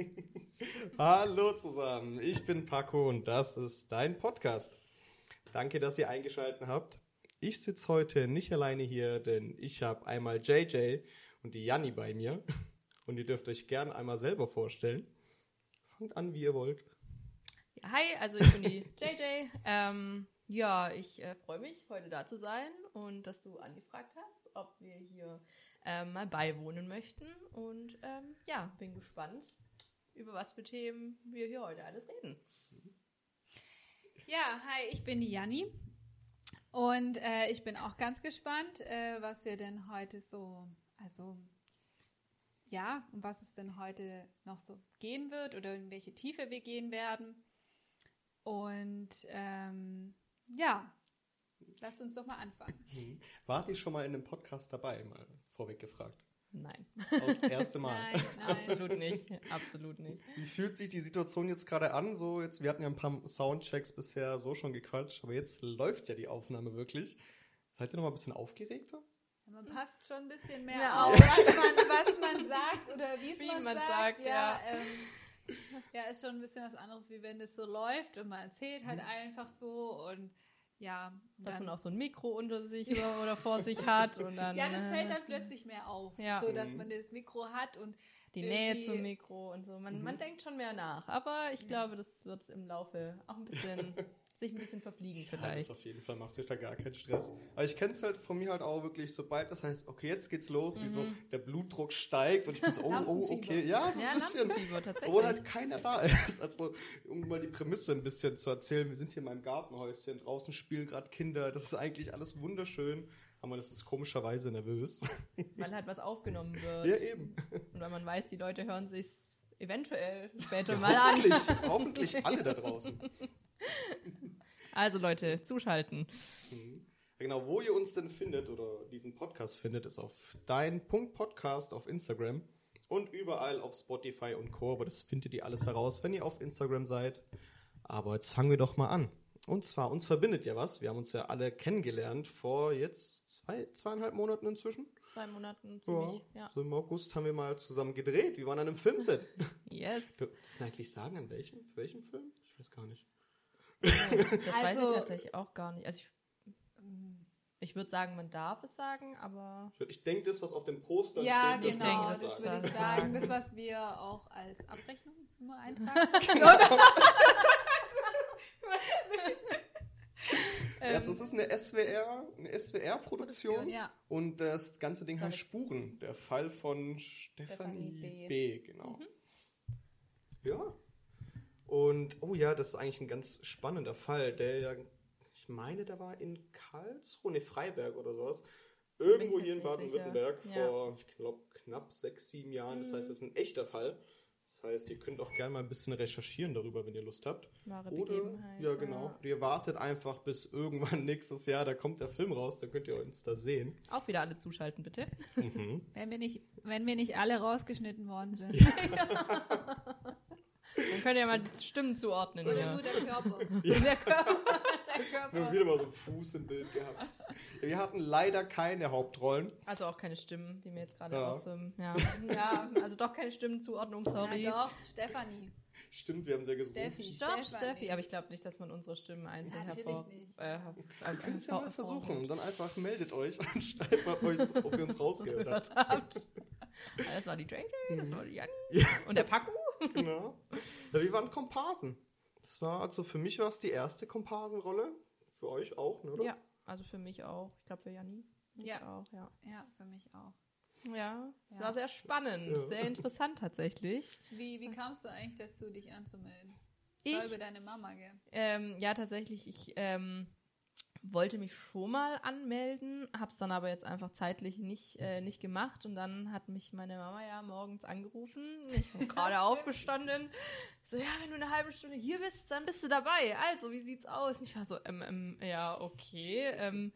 Hallo zusammen, ich bin Paco und das ist dein Podcast. Danke, dass ihr eingeschaltet habt. Ich sitze heute nicht alleine hier, denn ich habe einmal JJ und die Janni bei mir. Und ihr dürft euch gern einmal selber vorstellen. Fangt an, wie ihr wollt. Ja, hi, also ich bin die JJ. Ähm, ja, ich äh, freue mich, heute da zu sein und dass du angefragt hast, ob wir hier ähm, mal beiwohnen möchten. Und ähm, ja, bin gespannt, über was für Themen wir hier heute alles reden. Ja, hi, ich bin die Janni. Und äh, ich bin auch ganz gespannt, äh, was wir denn heute so, also ja, um was es denn heute noch so gehen wird oder in welche Tiefe wir gehen werden. Und ähm, ja, lasst uns doch mal anfangen. Mhm. Wart ihr schon mal in einem Podcast dabei, mal vorweg gefragt? Nein. Das erste Mal. Nein, nein. Absolut nicht. Absolut nicht. Wie fühlt sich die Situation jetzt gerade an? So jetzt, wir hatten ja ein paar Soundchecks bisher so schon gequatscht, aber jetzt läuft ja die Aufnahme wirklich. Seid ihr noch mal ein bisschen aufgeregter? Man passt schon ein bisschen mehr Ja. auf, was man, was man sagt oder wie es man, man sagt. sagt, ja. Ähm, ja, ist schon ein bisschen was anderes, wie wenn das so läuft und man erzählt halt einfach so und ja. Dass man auch so ein Mikro unter sich oder, oder vor sich hat und dann. ja, das fällt äh, dann plötzlich mehr auf, Ja. so dass Mhm. man das Mikro hat und die Nähe zum Mikro und so. Man, Mhm. man denkt schon mehr nach. Aber ich glaube, das wird im Laufe auch ein bisschen sich ein bisschen verfliegen Ja, das vielleicht. auf jeden Fall macht euch da gar keinen Stress. Aber ich kenne es halt von mir halt auch wirklich, sobald das heißt, okay, jetzt geht's los, wie so der Blutdruck steigt und ich bin so, oh, oh, okay, ja, so ein ja, bisschen. Obwohl halt keiner da ist. Also, um mal die Prämisse ein bisschen zu erzählen, wir sind hier in meinem Gartenhäuschen, draußen spielen gerade Kinder, das ist eigentlich alles wunderschön, aber das ist komischerweise nervös. weil halt was aufgenommen wird. Ja, eben. Und weil man weiß, die Leute hören sich's eventuell später mal an. Hoffentlich, hoffentlich alle da draußen. Also Leute, zuschalten. Mhm. Ja, Genau, wo ihr uns denn findet oder diesen Podcast findet, ist auf dein Punkt Podcast auf Instagram und überall auf Spotify und Co. Aber das findet ihr alles heraus, wenn ihr auf Instagram seid. Aber jetzt fangen wir doch mal an. Und zwar, uns verbindet ja was. Wir haben uns ja alle kennengelernt vor jetzt zwei, zweieinhalb Monaten inzwischen. Zwei Monaten Ja. ziemlich. Ja. So im August haben wir mal zusammen gedreht. Wir waren an einem Filmset. Yes. Kann ich eigentlich sagen, an welchem? Für welchen Film? Ich weiß gar nicht. Das weiß ich Also- tatsächlich auch gar nicht. Also ich, ich würde sagen, man darf es sagen, aber Ich denke, das, was auf dem Poster ja, steht, das genau, das, das würde ich sagen. das, was wir auch als Abrechnung immer eintragen. ähm, Jetzt ist es eine SWR, eine SWR-Produktion. ja. Und das ganze Ding heißt. Spuren. Der Fall von Stephanie Stephanie B. B. Genau. Ja. Und, oh ja, das ist eigentlich ein ganz spannender Fall. Der, ja, ich meine, der war in Karlsruhe, ne, Freiberg oder sowas. Irgendwo hier in Baden-Württemberg sicher. vor, ich glaube, knapp sechs, sieben Jahren. Das heißt, das ist ein echter Fall. Das heißt, ihr könnt auch gerne mal ein bisschen recherchieren darüber, wenn ihr Lust habt. wahre Oder, ja genau, ihr wartet einfach bis irgendwann nächstes Jahr, da kommt der Film raus, dann könnt ihr uns da sehen. Auch wieder alle zuschalten, bitte. Mhm. Wenn wir, nicht, wenn wir nicht alle rausgeschnitten worden sind. Dann könnt ihr mal die Stimmen zuordnen. Oder hier. nur der Körper. Der Körper. Der Wir haben Körper. wieder mal so einen Fuß im Bild gehabt. Wir hatten leider keine Hauptrollen. Also auch keine Stimmen, die mir jetzt gerade Ja. auch so. Ja. ja, also doch keine Stimmenzuordnung, sorry. Ja, doch, Stefanie. Stimmt, wir haben sehr gesucht. Steffi. Stopp, Stefanie. Steffi. Aber ich glaube nicht, dass man unsere Stimmen einzeln Ja, natürlich hervor. nicht. Äh, äh, Könnt es ja mal hervor- versuchen. Und dann einfach meldet euch und schreibt mal, euch, ob ihr uns rausgehört habt. gehört habt. Das war die JJ, das war die Janni. Ja. Und der Paco. Genau. Ja, wir waren Komparsen. Das war, also für mich war es die erste Komparsenrolle. Für euch auch, ne, oder? Ja, also für mich auch. Ich glaube für Janni. Ja. Auch, ja. Ja, für mich auch. Ja, es Ja. war sehr spannend, Ja. sehr interessant tatsächlich. Wie, wie kamst du eigentlich dazu, dich anzumelden? Das Ich? war über deine Mama, gell? Ähm, ja, tatsächlich, ich ähm, wollte mich schon mal anmelden, hab's dann aber jetzt einfach zeitlich nicht, äh, nicht gemacht und dann hat mich meine Mama ja morgens angerufen. Ich bin gerade aufgestanden. So, ja, wenn du eine halbe Stunde hier bist, dann bist du dabei. Also, wie sieht's aus? Und ich war so, ähm, ähm, ja, okay, ähm,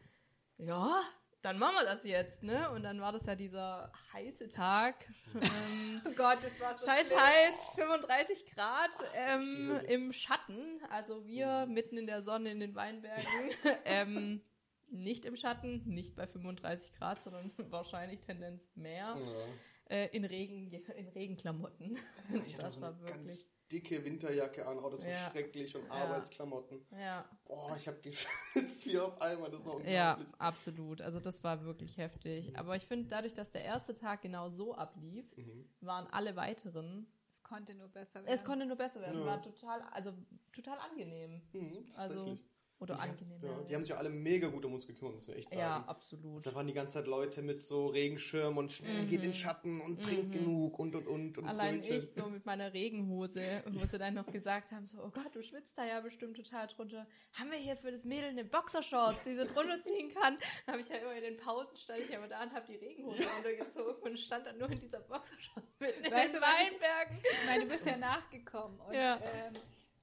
ja, dann machen wir das jetzt, ne? Und dann war das ja dieser heiße Tag. Ähm, Oh Gott, das war so Scheiß schlimm. heiß, 35 Grad ähm, richtig die Hölle. im Schatten. Also wir mitten in der Sonne in den Weinbergen. ähm, nicht im Schatten, nicht bei 35 Grad, sondern wahrscheinlich Tendenz mehr. Ja. äh, in, Regen, in Regenklamotten. Ich hatte das so war wirklich. Dicke Winterjacke an. Oh, das war Ja. schrecklich. Und Ja. Arbeitsklamotten. Ja, Boah, ich habe geschwitzt wie aus Eimer. Das war ja, unglaublich. absolut. Also das war wirklich heftig. Aber ich finde, dadurch, dass der erste Tag genau so ablief, Mhm. waren alle weiteren. Es konnte nur besser werden. Es konnte nur besser werden. Ja. War total, also total angenehm. Mhm, Also tatsächlich. Oder Die haben- angenehm. Ja, die haben sich ja alle mega gut um uns gekümmert, muss man echt sagen. ja, absolut. Da waren die ganze Zeit Leute mit so Regenschirm und schnell geht in Schatten und trinkt genug und und und. und Mhm. Allein Brötchen. ich so mit meiner Regenhose, wo sie dann noch gesagt haben, so, oh Gott, du schwitzt da ja bestimmt total drunter. Haben wir hier für das Mädel eine Boxershorts, die sie drunter ziehen kann? Dann habe ich ja immer in den Pausen, stand ich aber da und habe die Regenhose runtergezogen und stand dann nur in dieser Boxershorts in Weißt den ich- Weinbergen. Ich meine, du bist ja nachgekommen. Und Ja. ähm,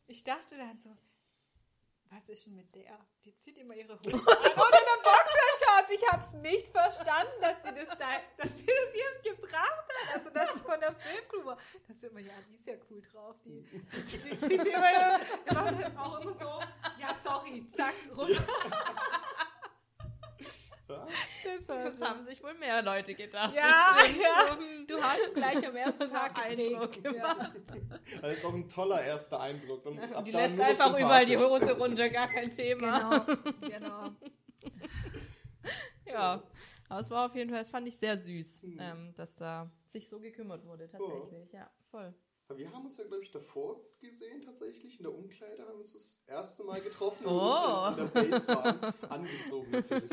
ich dachte dann so, was ist denn mit der? Die zieht immer ihre Hose an oder eine Boxershorts. Ich habe es nicht verstanden, dass sie das da, dass sie das hier gebracht hat. Also, dass ich von der Filmcrew war. Das ist immer, ja, die ist ja cool drauf. Die, die, zieht- die zieht immer, die macht dann auch immer so, ja, sorry, zack, runter. Ja? Das war Das haben sich wohl mehr Leute gedacht. Ja, ja. Du hast gleich am ersten Tag Eindruck gemacht. Das ist doch ein toller erster Eindruck. Und ab Die da lässt einfach überall die. Hose runter, gar kein Thema. Genau, genau. Ja, aber es war auf jeden Fall, das fand ich sehr süß, Mhm. ähm, dass da sich so gekümmert wurde, tatsächlich. Ja, voll. Aber Wir haben uns ja, glaube ich, davor gesehen, tatsächlich. In der Umkleide haben wir uns das erste Mal getroffen. Oh. Und in der Base waren. Angezogen natürlich.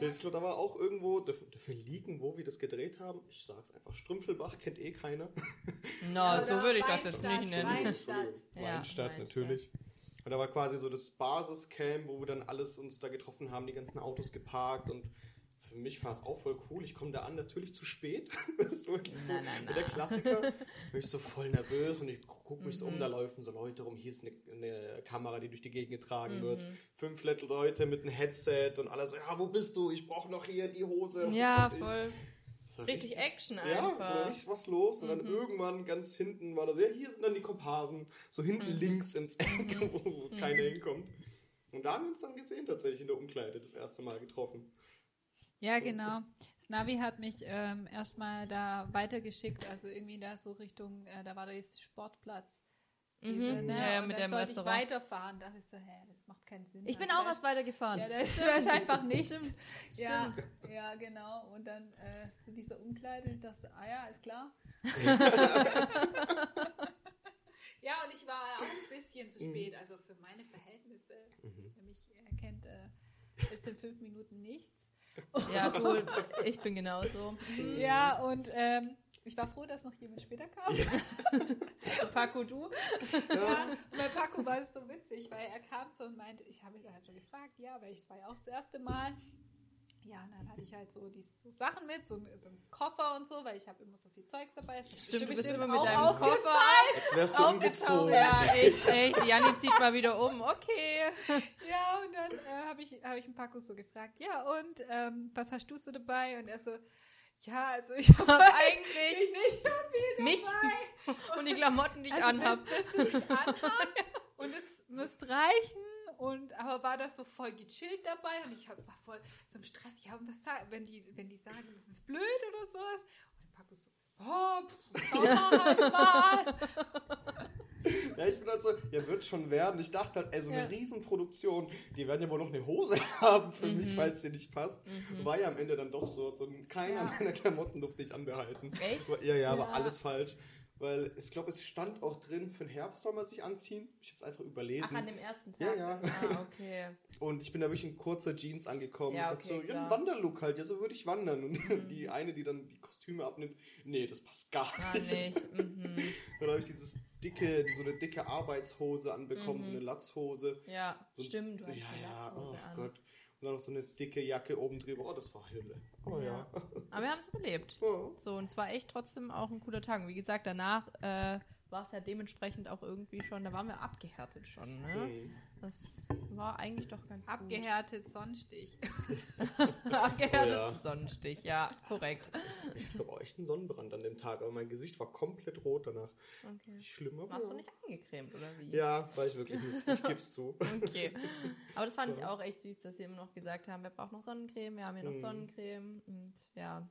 Ja, Ich glaube, da war auch irgendwo, dafür, dafür liegen, wo wir das gedreht haben. Ich sag's einfach, Strümpfelbach kennt eh keiner. Na, Ja, so würde ich das jetzt Weinstadt, nicht nennen. Wein- Entschuldigung, Ja, Weinstadt, Weinstadt. natürlich. Und da war quasi so das Basiscamp, wo wir dann alles uns da getroffen haben, die ganzen Autos geparkt und für mich war es auch voll cool. Ich komme da an, natürlich zu spät. Das ist wirklich so Na, na, na. der Klassiker. Bin ich so voll nervös und ich gucke mich so Mhm. um, da laufen so Leute rum. Hier ist eine, eine Kamera, die durch die Gegend getragen Mhm. wird. Fünf Leute mit einem Headset und alle so, ja, wo bist du? Ich brauche noch hier die Hose. Ja, voll. Das war Richtig Action ja, es war einfach. richtig was los. Und dann Mhm. irgendwann ganz hinten war das, ja, hier sind dann die Komparsen. So hinten Mhm. links ins Eck, wo, wo keiner hinkommt. Und da haben wir uns dann gesehen, tatsächlich in der Umkleide, das erste Mal getroffen. Ja, genau. Das Navi hat mich ähm, erstmal da weitergeschickt, also irgendwie da so Richtung, äh, da war der Sportplatz. Diese, Mhm. ne? Ja, ja, Und mit dann sollte Restaurant. ich weiterfahren. Da ist so, hä, das macht keinen Sinn. Ich bin Also auch da was weiter gefahren. Ja, da ist, einfach nichts. Stimmt. Ja, ja, genau. Und dann äh, zu dieser Umkleide, ich dachte, ah ja, ist klar. ja, und ich war auch ein bisschen zu spät, also für meine Verhältnisse, Mhm. wer mich erkennt, äh, ist in fünf Minuten nichts. Ja, du, ich bin genauso. Ja, und ähm, ich war froh, dass noch jemand später kam. Paco, du? Ja, und bei Paco war es so witzig, weil er kam so und meinte, ich habe ihn halt so gefragt, ja, weil ich war ja auch das erste Mal. Ja, und dann hatte ich halt so die so Sachen mit, so, so einen Koffer und so, weil ich habe immer so viel Zeugs dabei. Stimmt, du bist immer mit deinem. Koffer. Jetzt wärst du umgezogen. Ja, echt, echt. Janni zieht mal wieder um. Okay. Ja, und dann äh, habe ich, hab ich einen Paco so gefragt, ja, und ähm, was hast du so dabei? Und er so, ja, also ich habe Eigentlich eigentlich nicht so viel mich dabei. und die Klamotten, die ich also anhab. das, das, das ich anhab und es müsste reichen. Und aber war das so voll gechillt dabei und ich hab, war voll so im Stress. Ja, und was sagen, wenn die, wenn die sagen, das ist blöd oder sowas? Und der Paco so, oh, pff, halt mal. Ja, ich bin halt so, ja, wird schon werden. Ich dachte halt, ey, so eine Ja. Riesenproduktion, die werden ja wohl noch eine Hose haben für mich, Mhm. falls sie nicht passt. War ja am Ende dann doch so. so ein- keiner Ja. meiner Klamotten durfte ich anbehalten. Echt? Ja, ja, aber Ja. alles falsch. Weil ich glaube, es stand auch drin, für den Herbst soll man sich anziehen. Ich habe es einfach Ach, überlesen. an dem ersten Tag. Ja, ja. Ah, okay. Und ich bin da wirklich in kurzer Jeans angekommen. Ja, okay, so, ja, ein. Mhm. Wanderlook halt, ja, so würde ich wandern. Und die eine, die dann die Kostüme abnimmt, nee, das passt gar Ah, nicht. nicht. Mhm. Dann habe ich dieses dicke, so eine dicke Arbeitshose anbekommen, Mhm. so eine Latzhose. Ja, So, stimmt. Du hast ja, ja, oh an. Gott. Und dann noch so eine dicke Jacke oben drüber. Oh, das war Hölle. Oh ja. Ja. Aber wir haben es überlebt. Ja. So, und es war echt trotzdem auch ein cooler Tag. Und wie gesagt, danach äh, war es ja dementsprechend auch irgendwie schon, da waren wir abgehärtet schon. Ne? Mhm. Das war eigentlich doch ganz Abgehärtet Sonnenstich. gut. Abgehärtet Oh ja. Sonnenstich, ja, korrekt. Ich glaube auch echt einen Sonnenbrand an dem Tag, aber mein Gesicht war komplett rot danach. Okay. Schlimm, aber Warst du nicht angecremt, oder wie? Ja, war ich wirklich nicht. Ich geb's zu. Okay. Aber das fand ich Ja. auch echt süß, dass sie immer noch gesagt haben, wir brauchen noch Sonnencreme, wir haben hier noch Mhm. Sonnencreme. Und ja,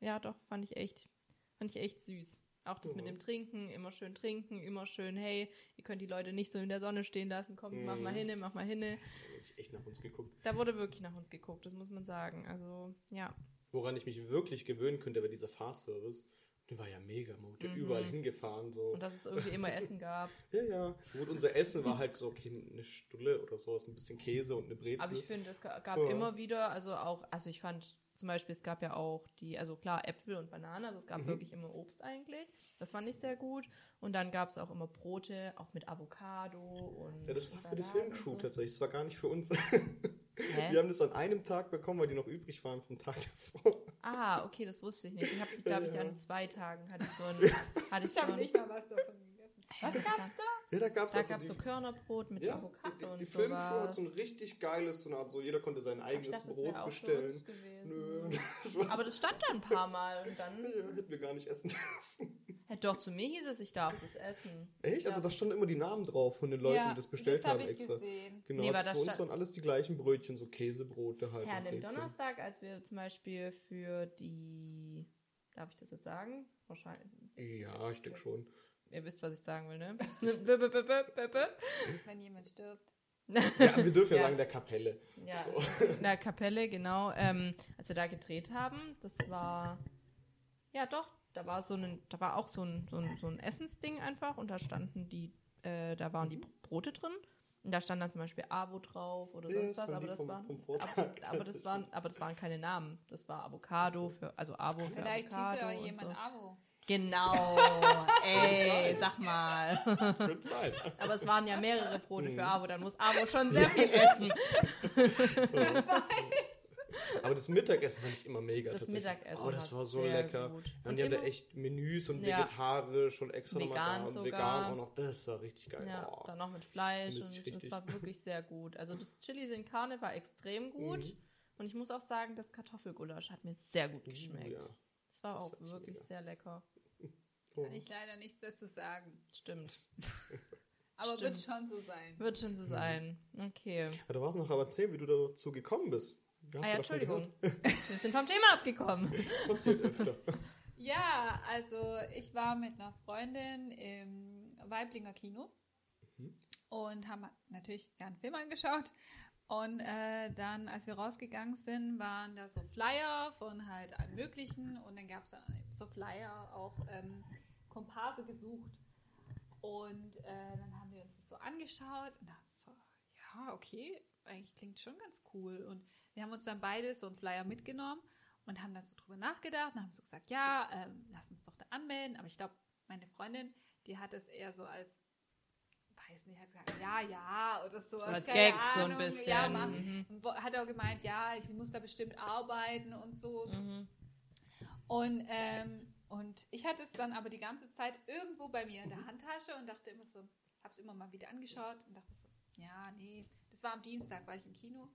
ja, doch, fand ich echt, fand ich echt süß. Auch das mit Mhm. dem Trinken, immer schön trinken, immer schön, hey, ihr könnt die Leute nicht so in der Sonne stehen lassen, kommt, mach mal Mhm. hinne, mach mal hinne. Da ich echt nach uns geguckt. Da wurde wirklich nach uns geguckt, das muss man sagen. Also, ja. Woran ich mich wirklich gewöhnen könnte, wäre dieser Fahrservice. Der war ja mega, wurde Mhm. überall hingefahren. So. Und dass es irgendwie immer Essen gab. Ja, ja. Gut, unser Essen war halt so, okay, eine Stulle oder sowas, ein bisschen Käse und eine Brezel. Aber ich finde, es ga- gab Ja. immer wieder, also auch, also ich fand zum Beispiel, es gab ja auch die, also klar, Äpfel und Bananen, also es gab Mhm. wirklich immer Obst eigentlich. Das fand ich sehr gut. Und dann gab es auch immer Brote, auch mit Avocado und. ja, das war für die Filmcrew so. tatsächlich, das war gar nicht für uns. Hä? Wir haben das an einem Tag bekommen, weil die noch übrig waren vom Tag davor. Ah, okay, das wusste ich nicht. Ich habe die, glaube ich, Ja. an zwei Tagen hatte ich so ein. Hatte ich Ich so habe nicht mal was davon Was gab's da? Ja, da gab es Da also gab es die, so Körnerbrot mit ja, Avocado die, die, und die Filmcrew hat so ein richtig geiles, so eine Art, so jeder konnte sein eigenes dachte, das Brot bestellen. Nö, das war, Aber das stand da ein paar Mal und dann. ja, hätten wir gar nicht essen dürfen. Ja, doch, zu mir hieß es, ich darf das essen. Echt? Also Ja. da standen immer die Namen drauf von den Leuten, ja, die das bestellt das haben hab ich extra. gesehen. Genau, Nee, also für uns waren alles die gleichen Brötchen, so Käsebrote halt. Ja, und an dem. Donnerstag, als wir zum Beispiel für die. Darf ich das jetzt sagen? Wahrscheinlich. Ja, ich denke schon. Ihr wisst, was ich sagen will, ne? Wenn jemand stirbt. Ja, wir dürfen ja, Ja. sagen, der Kapelle. Ja, in der Kapelle, genau. Ähm, als wir da gedreht haben, das war. Ja, doch. Da war so ein, da war auch so ein, so ein, so ein Essensding einfach und da standen die, äh, da waren die Mhm. Brote drin. Und da stand dann zum Beispiel Avo drauf oder Ja, sonst was, aber das vom- waren, vom aber, aber das waren, aber das waren keine Namen. Das war Avocado für, also Avo für Vielleicht hieß Avocado ja und jemand so. Abo. Genau. Ey, sag mal. Könnte sein. Aber es waren ja mehrere Brote Mhm. für Avo, dann muss Avo schon sehr viel essen. Aber das Mittagessen fand ich immer mega Das. Mittagessen Oh, das war so lecker. gut. Und und die haben da immer- echt Menüs und Ja. vegetarisch und extra Vegan und sogar. vegan auch noch. Das war richtig geil. Ja, oh. dann noch mit Fleisch ich und das war wirklich sehr gut. Also das Chili sin Carne war extrem gut Mhm. und ich muss auch sagen, das Kartoffelgulasch hat mir sehr gut geschmeckt. ja. Das war Das auch wirklich mega. sehr lecker. Oh. Kann ich leider nichts dazu sagen. Stimmt. Aber Stimmt. wird schon so sein. Wird schon so sein. Okay. Ja, du warst noch aber erzählen, wie du dazu gekommen bist. Hast Ah ja, Entschuldigung. Wir sind vom Thema abgekommen. Passiert öfter. Ja, also ich war mit einer Freundin im Weiblinger Kino Mhm. und haben natürlich einen Film angeschaut. Und äh, dann, als wir rausgegangen sind, waren da so Flyer von halt allem Möglichen und dann gab es dann so Flyer auch ähm, Komparse gesucht. Und äh, dann haben wir uns das so angeschaut und dachten so, ja, okay, eigentlich klingt schon ganz cool. Und wir haben uns dann beide so einen Flyer mitgenommen und haben dann so drüber nachgedacht und haben so gesagt, ja, ähm, lass uns doch da anmelden. Aber ich glaube, meine Freundin, die hat es eher so als, weiß nicht, hat gesagt, ja, ja, oder so. So als Gag so ein bisschen. Ja. Mhm. Hat auch gemeint, ja, ich muss da bestimmt arbeiten und so. Mhm. Und, ähm, und ich hatte es dann aber die ganze Zeit irgendwo bei mir in der Handtasche und dachte immer so, habe es immer mal wieder angeschaut und dachte so, ja, nee, das war am Dienstag, war ich im Kino.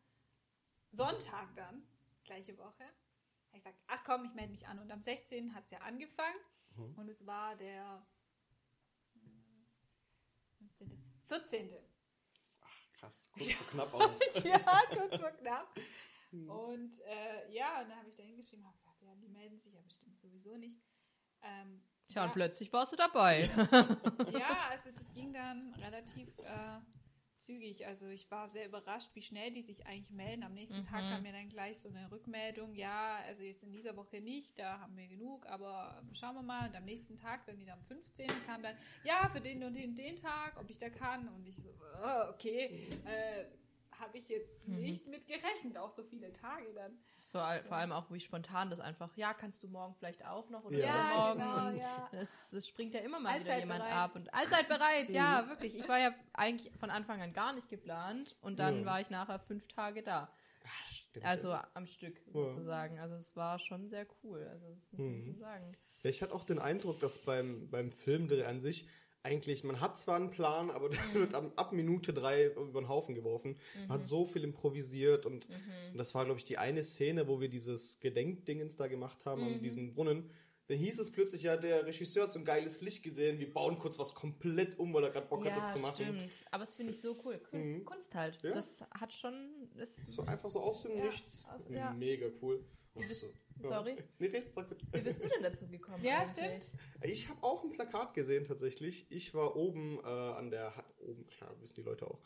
Sonntag dann, gleiche Woche, habe ich gesagt, ach komm, ich melde mich an. Und am 16. hat es ja angefangen Mhm. und es war der hm, 15., 14. Krass, kurz vor knapp auch. ja, kurz vor knapp. Mhm. Und äh, ja, und dann habe ich da hingeschrieben, habe gedacht, ja, die melden sich ja bestimmt sowieso nicht. Ähm, Tja, ja, und plötzlich warst du dabei. ja, also das ging dann relativ äh, zügig. Also ich war sehr überrascht, wie schnell die sich eigentlich melden. Am nächsten Tag Mhm. kam mir dann gleich so eine Rückmeldung, ja, also jetzt in dieser Woche nicht, da haben wir genug, aber schauen wir mal. Und am nächsten Tag, dann wieder am 15. kam dann, ja, für den und den, den Tag, ob ich da kann. Und ich so, äh, okay, äh, habe ich jetzt Mhm. nicht mit gerechnet, auch so viele Tage dann. So, vor allem auch, wie spontan das einfach, ja, kannst du morgen vielleicht auch noch oder Ja, übermorgen. genau, und ja. es, es springt ja immer mal wieder Allzeit jemand bereit. ab. Und allzeit bereit, ja, wirklich. Ich war ja eigentlich von Anfang an gar nicht geplant und dann Ja. war ich nachher fünf Tage da. Ah, stimmt. Also am Stück sozusagen. Also es war schon sehr cool. Also das muss man Mhm. schon sagen. Ja, ich hatte auch den Eindruck, dass beim, beim Filmdreh an sich eigentlich, man hat zwar einen Plan, aber der wird ab, Minute drei über den Haufen geworfen. Man hat so viel improvisiert und, und das war, glaube ich, die eine Szene, wo wir dieses Gedenkdingens da gemacht haben an diesem Brunnen. Dann hieß es plötzlich, ja, der Regisseur hat so ein geiles Licht gesehen, wir bauen kurz was komplett um, weil er gerade Bock hat, das zu machen. stimmt. Aber das finde ich so cool. Mhm. Kunst halt. Ja. Das hat schon. Das So einfach so aus dem Ja, Nichts. aus- ja. Mega cool. Und so, Sorry. Nee, red, sag bitte. Wie bist du denn dazu gekommen? Ja, eigentlich? Ich habe auch ein Plakat gesehen tatsächlich. Ich war oben äh, an der... Ha oben, klar, wissen die Leute auch.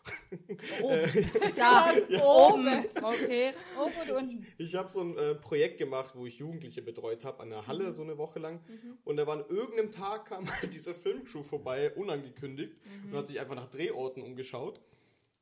Oben. Da, oben. Okay. Oben und unten. Ich habe so ein äh, Projekt gemacht, wo ich Jugendliche betreut habe, an der Halle so eine Woche lang. Und da war an irgendeinem Tag kam halt diese Filmcrew vorbei, unangekündigt, und hat sich einfach nach Drehorten umgeschaut.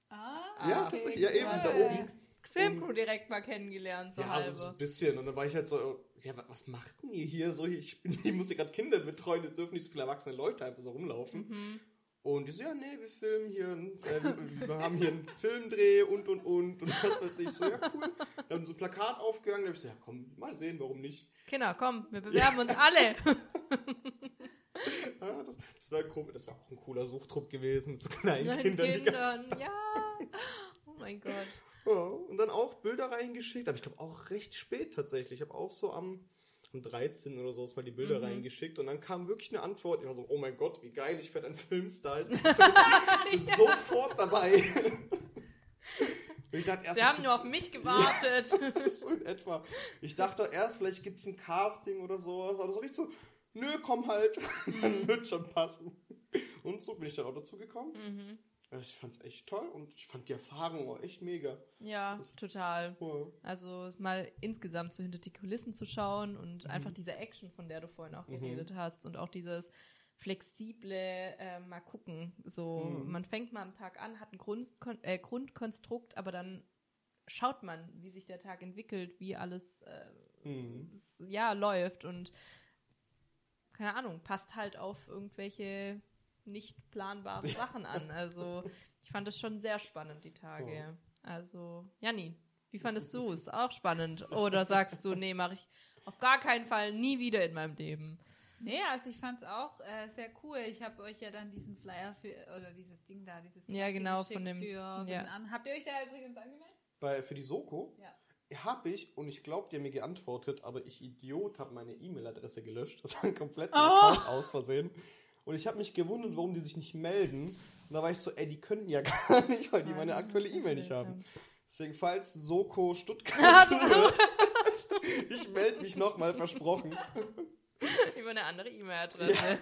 Ah, ja, okay. tatsächlich, ja eben, da Äh, oben. Filmcrew direkt mal kennengelernt, so ja, halbe. so, so ein bisschen. Und dann war ich halt so, ja, wa- was macht denn ihr hier so? Ich, bin, ich muss hier gerade Kinder betreuen, jetzt dürfen nicht so viele erwachsene Leute einfach so rumlaufen. Mhm. Und die so, ja, nee, wir filmen hier, äh, wir haben hier einen Filmdreh und, und, und, und was weiß ich. So, ja, cool. Da haben so ein Plakat aufgegangen, da hab ich so, ja, komm, mal sehen, warum nicht. Kinder, komm, wir bewerben uns alle. Ja, das, das, war cool, das war auch ein cooler Suchtrupp gewesen mit so kleinen Kindern. Kindern, ja. Oh mein Gott. Ja, und dann auch Bilder reingeschickt, aber ich glaube auch recht spät tatsächlich. Ich habe auch so am, am 13. oder so mal die Bilder reingeschickt und dann kam wirklich eine Antwort. Ich war so, oh mein Gott, wie geil, ich werde ein Filmstar. Ich bin so, sofort dabei. Ich dachte erst, Sie haben nur auf mich gewartet. gibt- so in etwa. Ich dachte erst, vielleicht gibt es ein Casting oder so. Oder so richtig so, nö, komm halt, dann wird schon passen. Und so bin ich dann auch dazu gekommen. Mhm. Also ich fand es echt toll und ich fand die Erfahrung auch echt mega. Ja, total. Ja. Also mal insgesamt so hinter die Kulissen zu schauen und einfach diese Action, von der du vorhin auch Mhm. geredet hast und auch dieses flexible äh, mal gucken. So, Mhm. man fängt mal am Tag an, hat ein Grund, äh, Grundkonstrukt, aber dann schaut man, wie sich der Tag entwickelt, wie alles äh, Mhm. ja läuft und keine Ahnung, passt halt auf irgendwelche nicht planbaren Sachen an. Also ich fand es schon sehr spannend, die Tage. Also, Janni, wie fandest du es? Auch spannend? Oder sagst du, nee, mache ich auf gar keinen Fall nie wieder in meinem Leben? Nee, also ich fand es auch äh, sehr cool. Ich habe euch ja dann diesen Flyer für, oder dieses Ding da, dieses Ja, Kärtchen genau, von dem- Für, ja. an. Habt ihr euch da übrigens angemeldet? Bei, für die Soko Ja. habe ich, und ich glaube, haben mir geantwortet, aber ich Idiot habe meine E-Mail-Adresse gelöscht. Das war ein kompletter Oh. Aus Versehen. Und ich habe mich gewundert, warum die sich nicht melden. Und da war ich so, ey, die können ja gar nicht, weil die meine aktuelle E-Mail nicht haben. Deswegen, falls Soko Stuttgart zuhört, ich melde mich nochmal, versprochen. Über eine andere E-Mail-Adresse.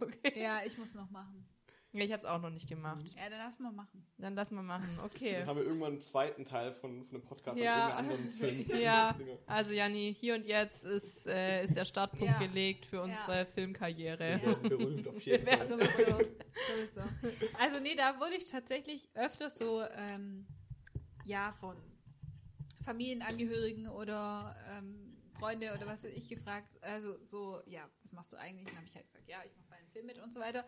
Okay. Ja, ich muss noch machen. Ja, ich habe es auch noch nicht gemacht. Ja, dann lass mal machen. Dann lass mal machen. Okay. Dann haben wir irgendwann einen zweiten Teil von, von dem Podcast Ja. an irgendeinem anderen Film. Ja, also Janni, hier und jetzt ist, äh, ist der Startpunkt Ja. gelegt für unsere Filmkarriere. Wir werden berühmt auf jeden Wir Fall. Sowieso. Sowieso. Also nee, da wurde ich tatsächlich öfters so, ähm, ja, von Familienangehörigen oder ähm, Freunde oder was weiß ich gefragt. Also so, ja, was machst du eigentlich? Dann habe ich halt gesagt, ja, ich mache bei einem Film mit und so weiter.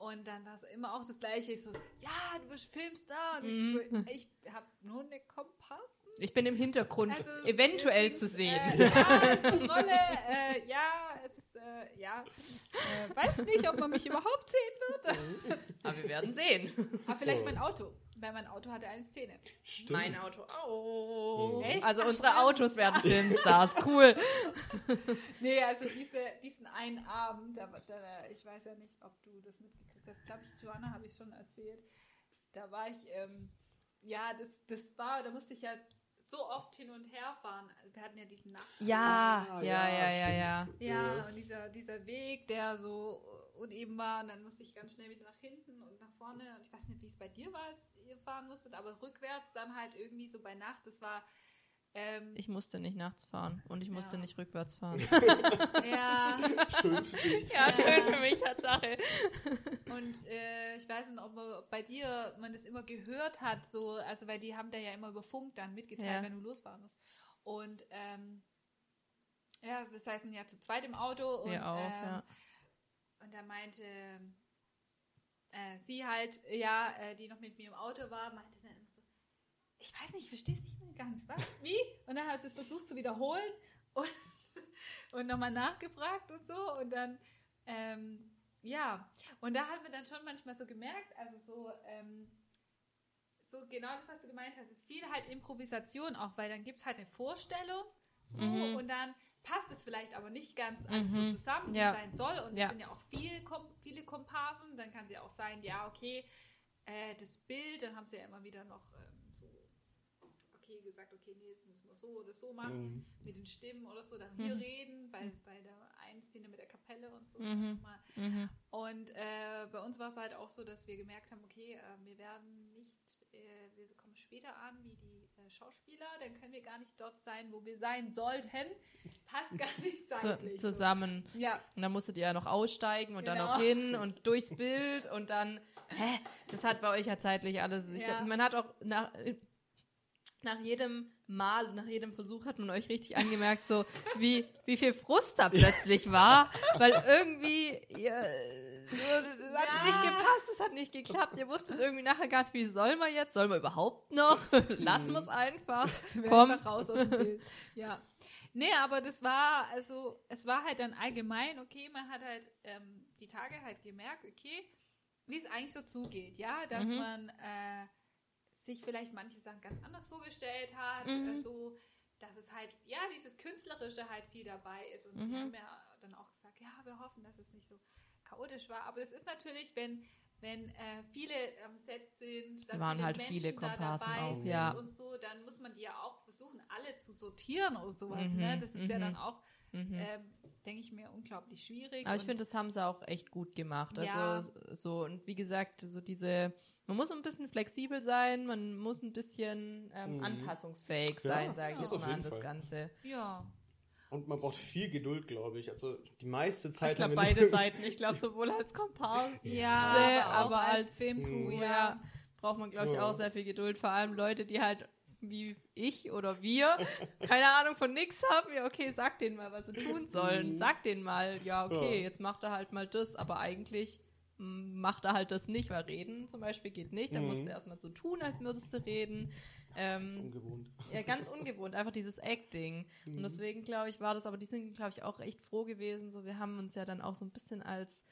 Und dann war es immer auch das Gleiche. Ich so, ja, du bist Filmstar. Und ich, so, ich habe nur eine Kompassen. Ich bin im Hintergrund Also, eventuell zu sehen. Äh, ja, es ist eine Rolle. Äh, ja, es, äh, ja. Äh, weiß nicht, ob man mich überhaupt sehen wird. Aber wir werden sehen. Aber vielleicht So. mein Auto. Weil mein Auto hatte eine Szene. Stimmt. Mein Auto auch. Echt? Also Ach, unsere. Autos werden Filmstars. Cool. Nee, also diese, diesen einen Abend, da, ich weiß ja nicht, ob du das mitgekriegt hast. Glaube ich, Joanna habe ich schon erzählt. Da war ich, ähm, ja, das, das war, da musste ich ja so oft hin und her fahren. Wir hatten ja diesen Nacht. Ja, Ah, ja, ja, ja, stimmt. ja. Ja, und dieser, dieser Weg, der so uneben war, und dann musste ich ganz schnell wieder nach hinten und nach vorne. Und ich weiß nicht, wie es bei dir war, als ihr fahren musstet, aber rückwärts dann halt irgendwie so bei Nacht. Das war. Ähm, Ich musste nicht nachts fahren und ich musste Ja. nicht rückwärts fahren. ja, Schön für dich. ja, schön für mich, Tatsache. und äh, ich weiß nicht, ob man, bei dir man das immer gehört hat, so, also weil die haben da ja immer über Funk dann mitgeteilt, Ja. wenn du losfahren musst. Und ähm, ja, das heißt, ja zu zweit im Auto und Wir auch, ähm, ja. Und da meinte äh, sie halt, ja, äh, die noch mit mir im Auto war, meinte dann so, ich weiß nicht, ich verstehe es nicht ganz. Was? Wie? Und dann hat sie es versucht zu wiederholen und, und nochmal nachgefragt und so. Und dann, ähm, ja. Und da haben wir dann schon manchmal so gemerkt, also so, ähm, so genau das, was du gemeint hast, ist viel halt Improvisation auch, weil dann gibt es halt eine Vorstellung so, Mhm. und dann passt es vielleicht aber nicht ganz alles Mhm. so zusammen, wie Ja. es sein soll. Und Ja. es sind ja auch viel, viele Komparsen. Dann kann es ja auch sein, ja, okay, äh, das Bild, dann haben sie ja immer wieder noch ähm, gesagt, okay, nee, das müssen wir so oder so machen, Mhm. mit den Stimmen oder so, dann hier Mhm. reden, bei, bei der einen Szene mit der Kapelle und so. Mhm. Mal. Mhm. Und äh, bei uns war es halt auch so, dass wir gemerkt haben, okay, äh, wir werden nicht, äh, wir kommen später an wie die äh, Schauspieler, dann können wir gar nicht dort sein, wo wir sein sollten. Passt gar nicht Zu, zeitlich. zusammen. Ja, Und dann musstet ihr ja noch aussteigen und dann Genau. noch hin und durchs Bild und dann, hä, das hat bei euch ja zeitlich alles. Ich, Ja. Man hat auch nach, nach jedem Mal, nach jedem Versuch hat man euch richtig angemerkt, so wie, wie viel Frust da plötzlich war, weil irgendwie, ihr, so, das hat Ja. nicht gepasst, es hat nicht geklappt, ihr wusstet irgendwie nachher gar nicht, wie sollen wir jetzt, sollen wir überhaupt noch, lassen wir es einfach, komm. einfach raus aus dem Bild. Ja. Nee, aber das war, also, es war halt dann allgemein, okay, man hat halt ähm, die Tage halt gemerkt, okay, wie es eigentlich so zugeht, ja, dass Mhm. man äh, sich vielleicht manche Sachen ganz anders vorgestellt hat, Mhm. so, dass es halt, ja, dieses Künstlerische halt viel dabei ist. Und die Mhm. haben ja dann auch gesagt, ja, wir hoffen, dass es nicht so chaotisch war. Aber es ist natürlich, wenn, wenn äh, viele am Set sind, dann Waren viele halt Menschen viele da dabei auch, sind ja. und so, dann muss man die ja auch versuchen, alle zu sortieren oder sowas. Mhm, Ne? Das ist ja mhm. dann auch, Mhm. ähm, denke ich mir, unglaublich schwierig. Aber ich Und- finde, das haben sie auch echt gut gemacht. Also Ja. so, und wie gesagt, so diese, man muss ein bisschen flexibel sein, man muss ein bisschen ähm, Mhm. anpassungsfähig Ja, sein, sage ich jetzt mal an das Fall. Ganze. ja. Und man braucht viel Geduld, glaube ich. Also die meiste Zeit Ich glaube, beide Seiten. Ich glaube, sowohl als Kompars, Ja, aber, als als- Filmcrew, ja. ja, braucht man, glaube ich, Ja. auch sehr viel Geduld. Vor allem Leute, die halt wie ich oder wir keine Ahnung von nix haben. Ja, okay, sag denen mal, was sie tun sollen. Mhm. Sag denen mal, ja, okay, Ja. jetzt macht er halt mal das, aber eigentlich macht er halt das nicht, weil reden zum Beispiel geht nicht. Dann Mhm. musst du erstmal so tun, als würdest du reden. Ähm, ist ungewohnt. ja, ganz ungewohnt, einfach dieses Acting. Mhm. Und deswegen, glaube ich, war das, aber die sind, glaube ich, auch echt froh gewesen. So, wir haben uns ja dann auch so ein bisschen als,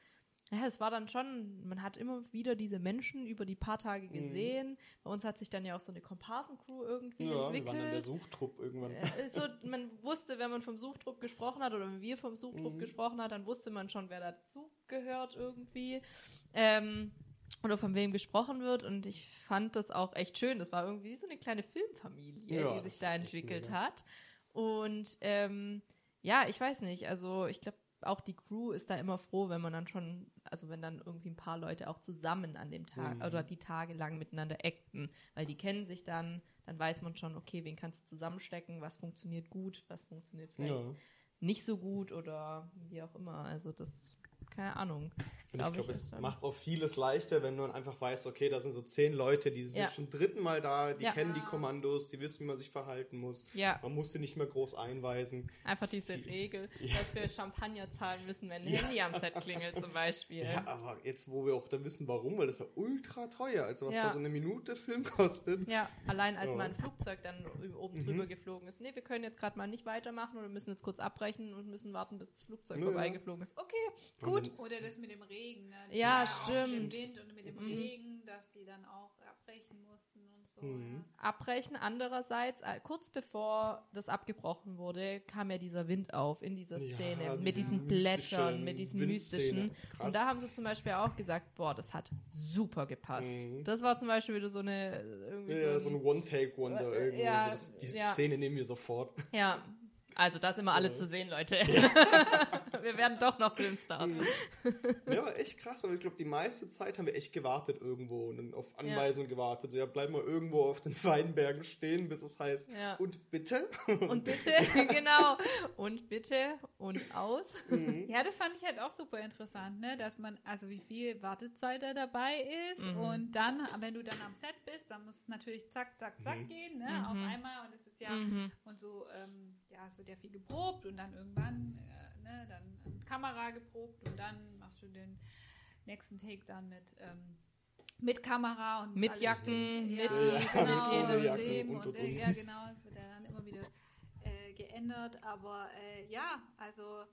ja, es war dann schon, man hat immer wieder diese Menschen über die paar Tage gesehen. Bei uns hat sich dann ja auch so eine Komparsencrew irgendwie Mhm. Ja, wir entwickelt. waren dann der Suchtrupp irgendwann. So, man wusste, wenn man vom Suchtrupp gesprochen hat oder wenn wir vom Suchtrupp Mhm. gesprochen hat, dann wusste man schon, wer dazu gehört irgendwie. Ähm, oder von wem gesprochen wird. Und ich fand das auch echt schön. Das war irgendwie so eine kleine Filmfamilie, Ja, die sich da entwickelt hat. Und ähm, ja, ich weiß nicht. Also ich glaube, auch die Crew ist da immer froh, wenn man dann schon, also wenn dann irgendwie ein paar Leute auch zusammen an dem Tag Mhm. oder die Tage lang miteinander acten, weil die kennen sich dann, dann weiß man schon, okay, wen kannst du zusammenstecken, was funktioniert gut, was funktioniert vielleicht Ja. nicht so gut oder wie auch immer. Also das, keine Ahnung. Und ich Glaub glaube, es macht es auch vieles leichter, wenn man einfach weiß, okay, da sind so zehn Leute, die sind Ja. schon dritten Mal da, die Ja. kennen die Kommandos, die wissen, wie man sich verhalten muss. Ja, Man muss sie nicht mehr groß einweisen. einfach diese Viel- Regel, dass wir Champagner zahlen müssen, wenn ein. Handy am Set klingelt zum Beispiel. Ja, aber jetzt, wo wir auch dann wissen, warum, weil das ja ultra teuer, also was Ja. da so eine Minute Film kostet. Ja, allein als Ja. mal ein Flugzeug dann oben Mhm. drüber geflogen ist. Nee, wir können jetzt gerade mal nicht weitermachen oder müssen jetzt kurz abbrechen und müssen warten, bis das Flugzeug vorbeigeflogen ist. Okay, Und gut. Oder das mit dem Regen. Ne? Das Ja, auch Mit stimmt. dem Wind und mit dem Mhm. Regen, dass die dann auch abbrechen mussten und so. Mhm. Abbrechen. Andererseits, äh, kurz bevor das abgebrochen wurde, kam ja dieser Wind auf in dieser Ja, Szene mit diese diesen Blättern, mit diesen mystischen. Krass. Und da haben sie zum Beispiel auch gesagt, boah, das hat super gepasst. Mhm. Das war zum Beispiel wieder so eine irgendwie Ja, ja, so so ein One-Take-Wonder Äh, irgendwie. ja, so das, die ja. Szene nehmen wir sofort. Ja, also das immer alle Ja. zu sehen, Leute. wir werden doch noch Filmstars. Ja, aber echt krass, aber ich glaube, die meiste Zeit haben wir echt gewartet irgendwo und dann auf Anweisungen gewartet. So, ja, bleib mal irgendwo auf den Weinbergen stehen, bis es heißt, Ja. und bitte? Und bitte, genau. Und bitte und aus. Mhm. Ja, das fand ich halt auch super interessant, ne? dass man, also wie viel Wartezeit da dabei ist Mhm. und dann, wenn du dann am Set bist, dann muss es natürlich zack, zack, zack Mhm. gehen, ne? Mhm. auf einmal und es ist ja, Mhm. und so, ähm, ja, es wird ja viel geprobt und dann irgendwann, äh, ne, dann Kamera geprobt und dann machst du den nächsten Take dann mit, ähm, mit Kamera und Mit Jacken, mit ja, genau, mit Jacken dem und, und, und, äh, und. ja genau, es wird ja dann immer wieder äh, geändert, aber äh, ja, also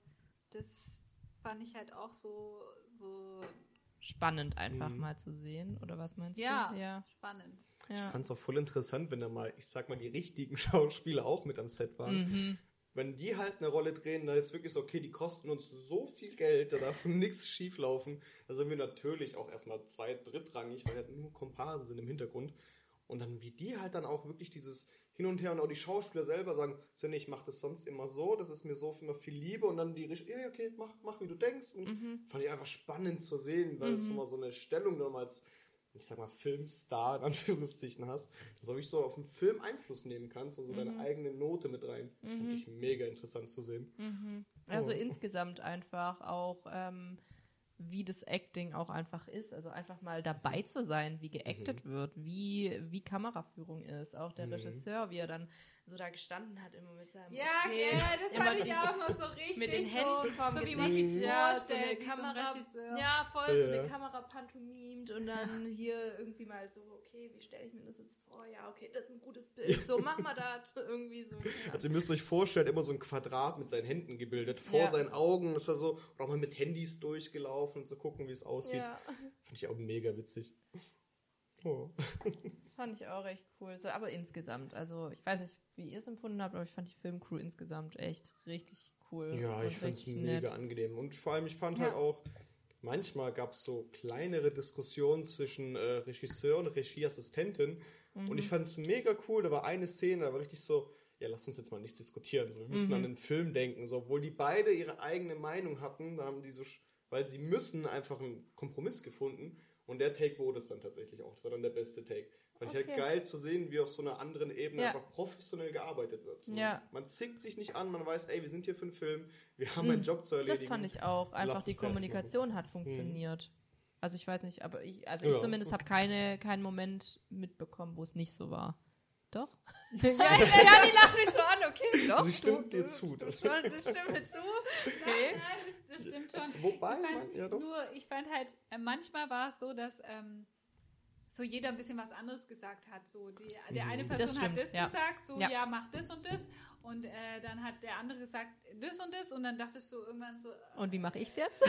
das fand ich halt auch so, so Spannend einfach Mhm. mal zu sehen. Oder was meinst Ja. du? Ja. spannend. Ich ja. fand es auch voll interessant, wenn da mal, ich sag mal, die richtigen Schauspieler auch mit am Set waren. Mhm. Wenn die halt eine Rolle drehen, da ist wirklich so, okay, die kosten uns so viel Geld, da darf nichts schief laufen. Da sind wir natürlich auch erstmal zwei, drittrangig, weil halt nur Komparsen sind im Hintergrund. Und dann, wie die halt dann auch wirklich dieses hin und her und auch die Schauspieler selber sagen, so, nee, ich mache das sonst immer so, das ist mir so immer viel Liebe und dann die Regie, ja, okay, mach, mach wie du denkst. Und Mhm. fand ich einfach spannend zu sehen, weil es immer so eine Stellung dann als, ich sag mal, Filmstar in Anführungszeichen hast, dass du so auf den Film Einfluss nehmen kannst und so Mhm. deine eigene Note mit rein. Fand ich mega interessant zu sehen. Also Oh. insgesamt einfach auch, ähm, wie das Acting auch einfach ist. Also einfach mal dabei zu sein, wie geactet Mhm. wird, wie, wie Kameraführung ist. Auch der Regisseur, wie er dann so da gestanden hat, immer mit seinem Ja, okay, ja, das immer fand ich die- auch mal so richtig. mit den so, Händen vorm so wie man sich ja, so vorstellt, eine wie so ein Kamera, ja, voll so Ja. eine Kamera pantomimt und dann hier irgendwie mal so, okay, wie stelle ich mir das jetzt vor? Ja, okay, das ist ein gutes Bild. So, mach mal das irgendwie so. Ja. Also ihr müsst euch vorstellen, immer so ein Quadrat mit seinen Händen gebildet, vor Ja. seinen Augen, ist er so, und auch mal mit Handys durchgelaufen und zu gucken, wie es aussieht. ja. Fand ich auch mega witzig. Oh. Das fand ich auch recht cool. So, aber insgesamt, also ich weiß nicht, wie ihr es empfunden habt, aber ich fand die Filmcrew insgesamt echt richtig cool. Ja, und ich fand es mega nett. angenehm. Und vor allem, ich fand Ja. halt auch, manchmal gab es so kleinere Diskussionen zwischen äh, Regisseur und Regieassistentin. Und Mhm. ich fand es mega cool. Da war eine Szene, da war richtig so, ja, lass uns jetzt mal nichts diskutieren. So, wir müssen Mhm. an den Film denken. So, obwohl die beide ihre eigene Meinung hatten, da haben die so, weil sie müssen, einfach einen Kompromiss gefunden. Und der Take wurde es dann tatsächlich auch. Das war dann der beste Take. Fand ich Okay. halt geil zu sehen, wie auf so einer anderen Ebene Ja. einfach professionell gearbeitet wird. So, Ja. Man zickt sich nicht an, man weiß, ey, wir sind hier für einen Film, wir haben einen Job zu erledigen. Das fand ich auch. Einfach Lass die Kommunikation hat funktioniert. Also ich weiß nicht, aber ich, also Ja. ich zumindest habe keine, keinen Moment mitbekommen, wo es nicht so war. Doch? ja, ja, die lacht mich so an, okay, doch. Sie stimmt du, dir zu. Das- schon, sie stimmt mir zu. Okay. Nein, nein, das, das stimmt schon. Wobei, ich fand, man- ja doch. Nur, ich fand halt, äh, manchmal war es so, dass ähm, so jeder ein bisschen was anderes gesagt hat. So die, der eine Mhm. Person Das stimmt, hat das ja. gesagt, so Ja. ja. mach das und das. Und äh, dann hat der andere gesagt das und das. Und dann dachtest du irgendwann so, äh, Und wie mache ich's jetzt?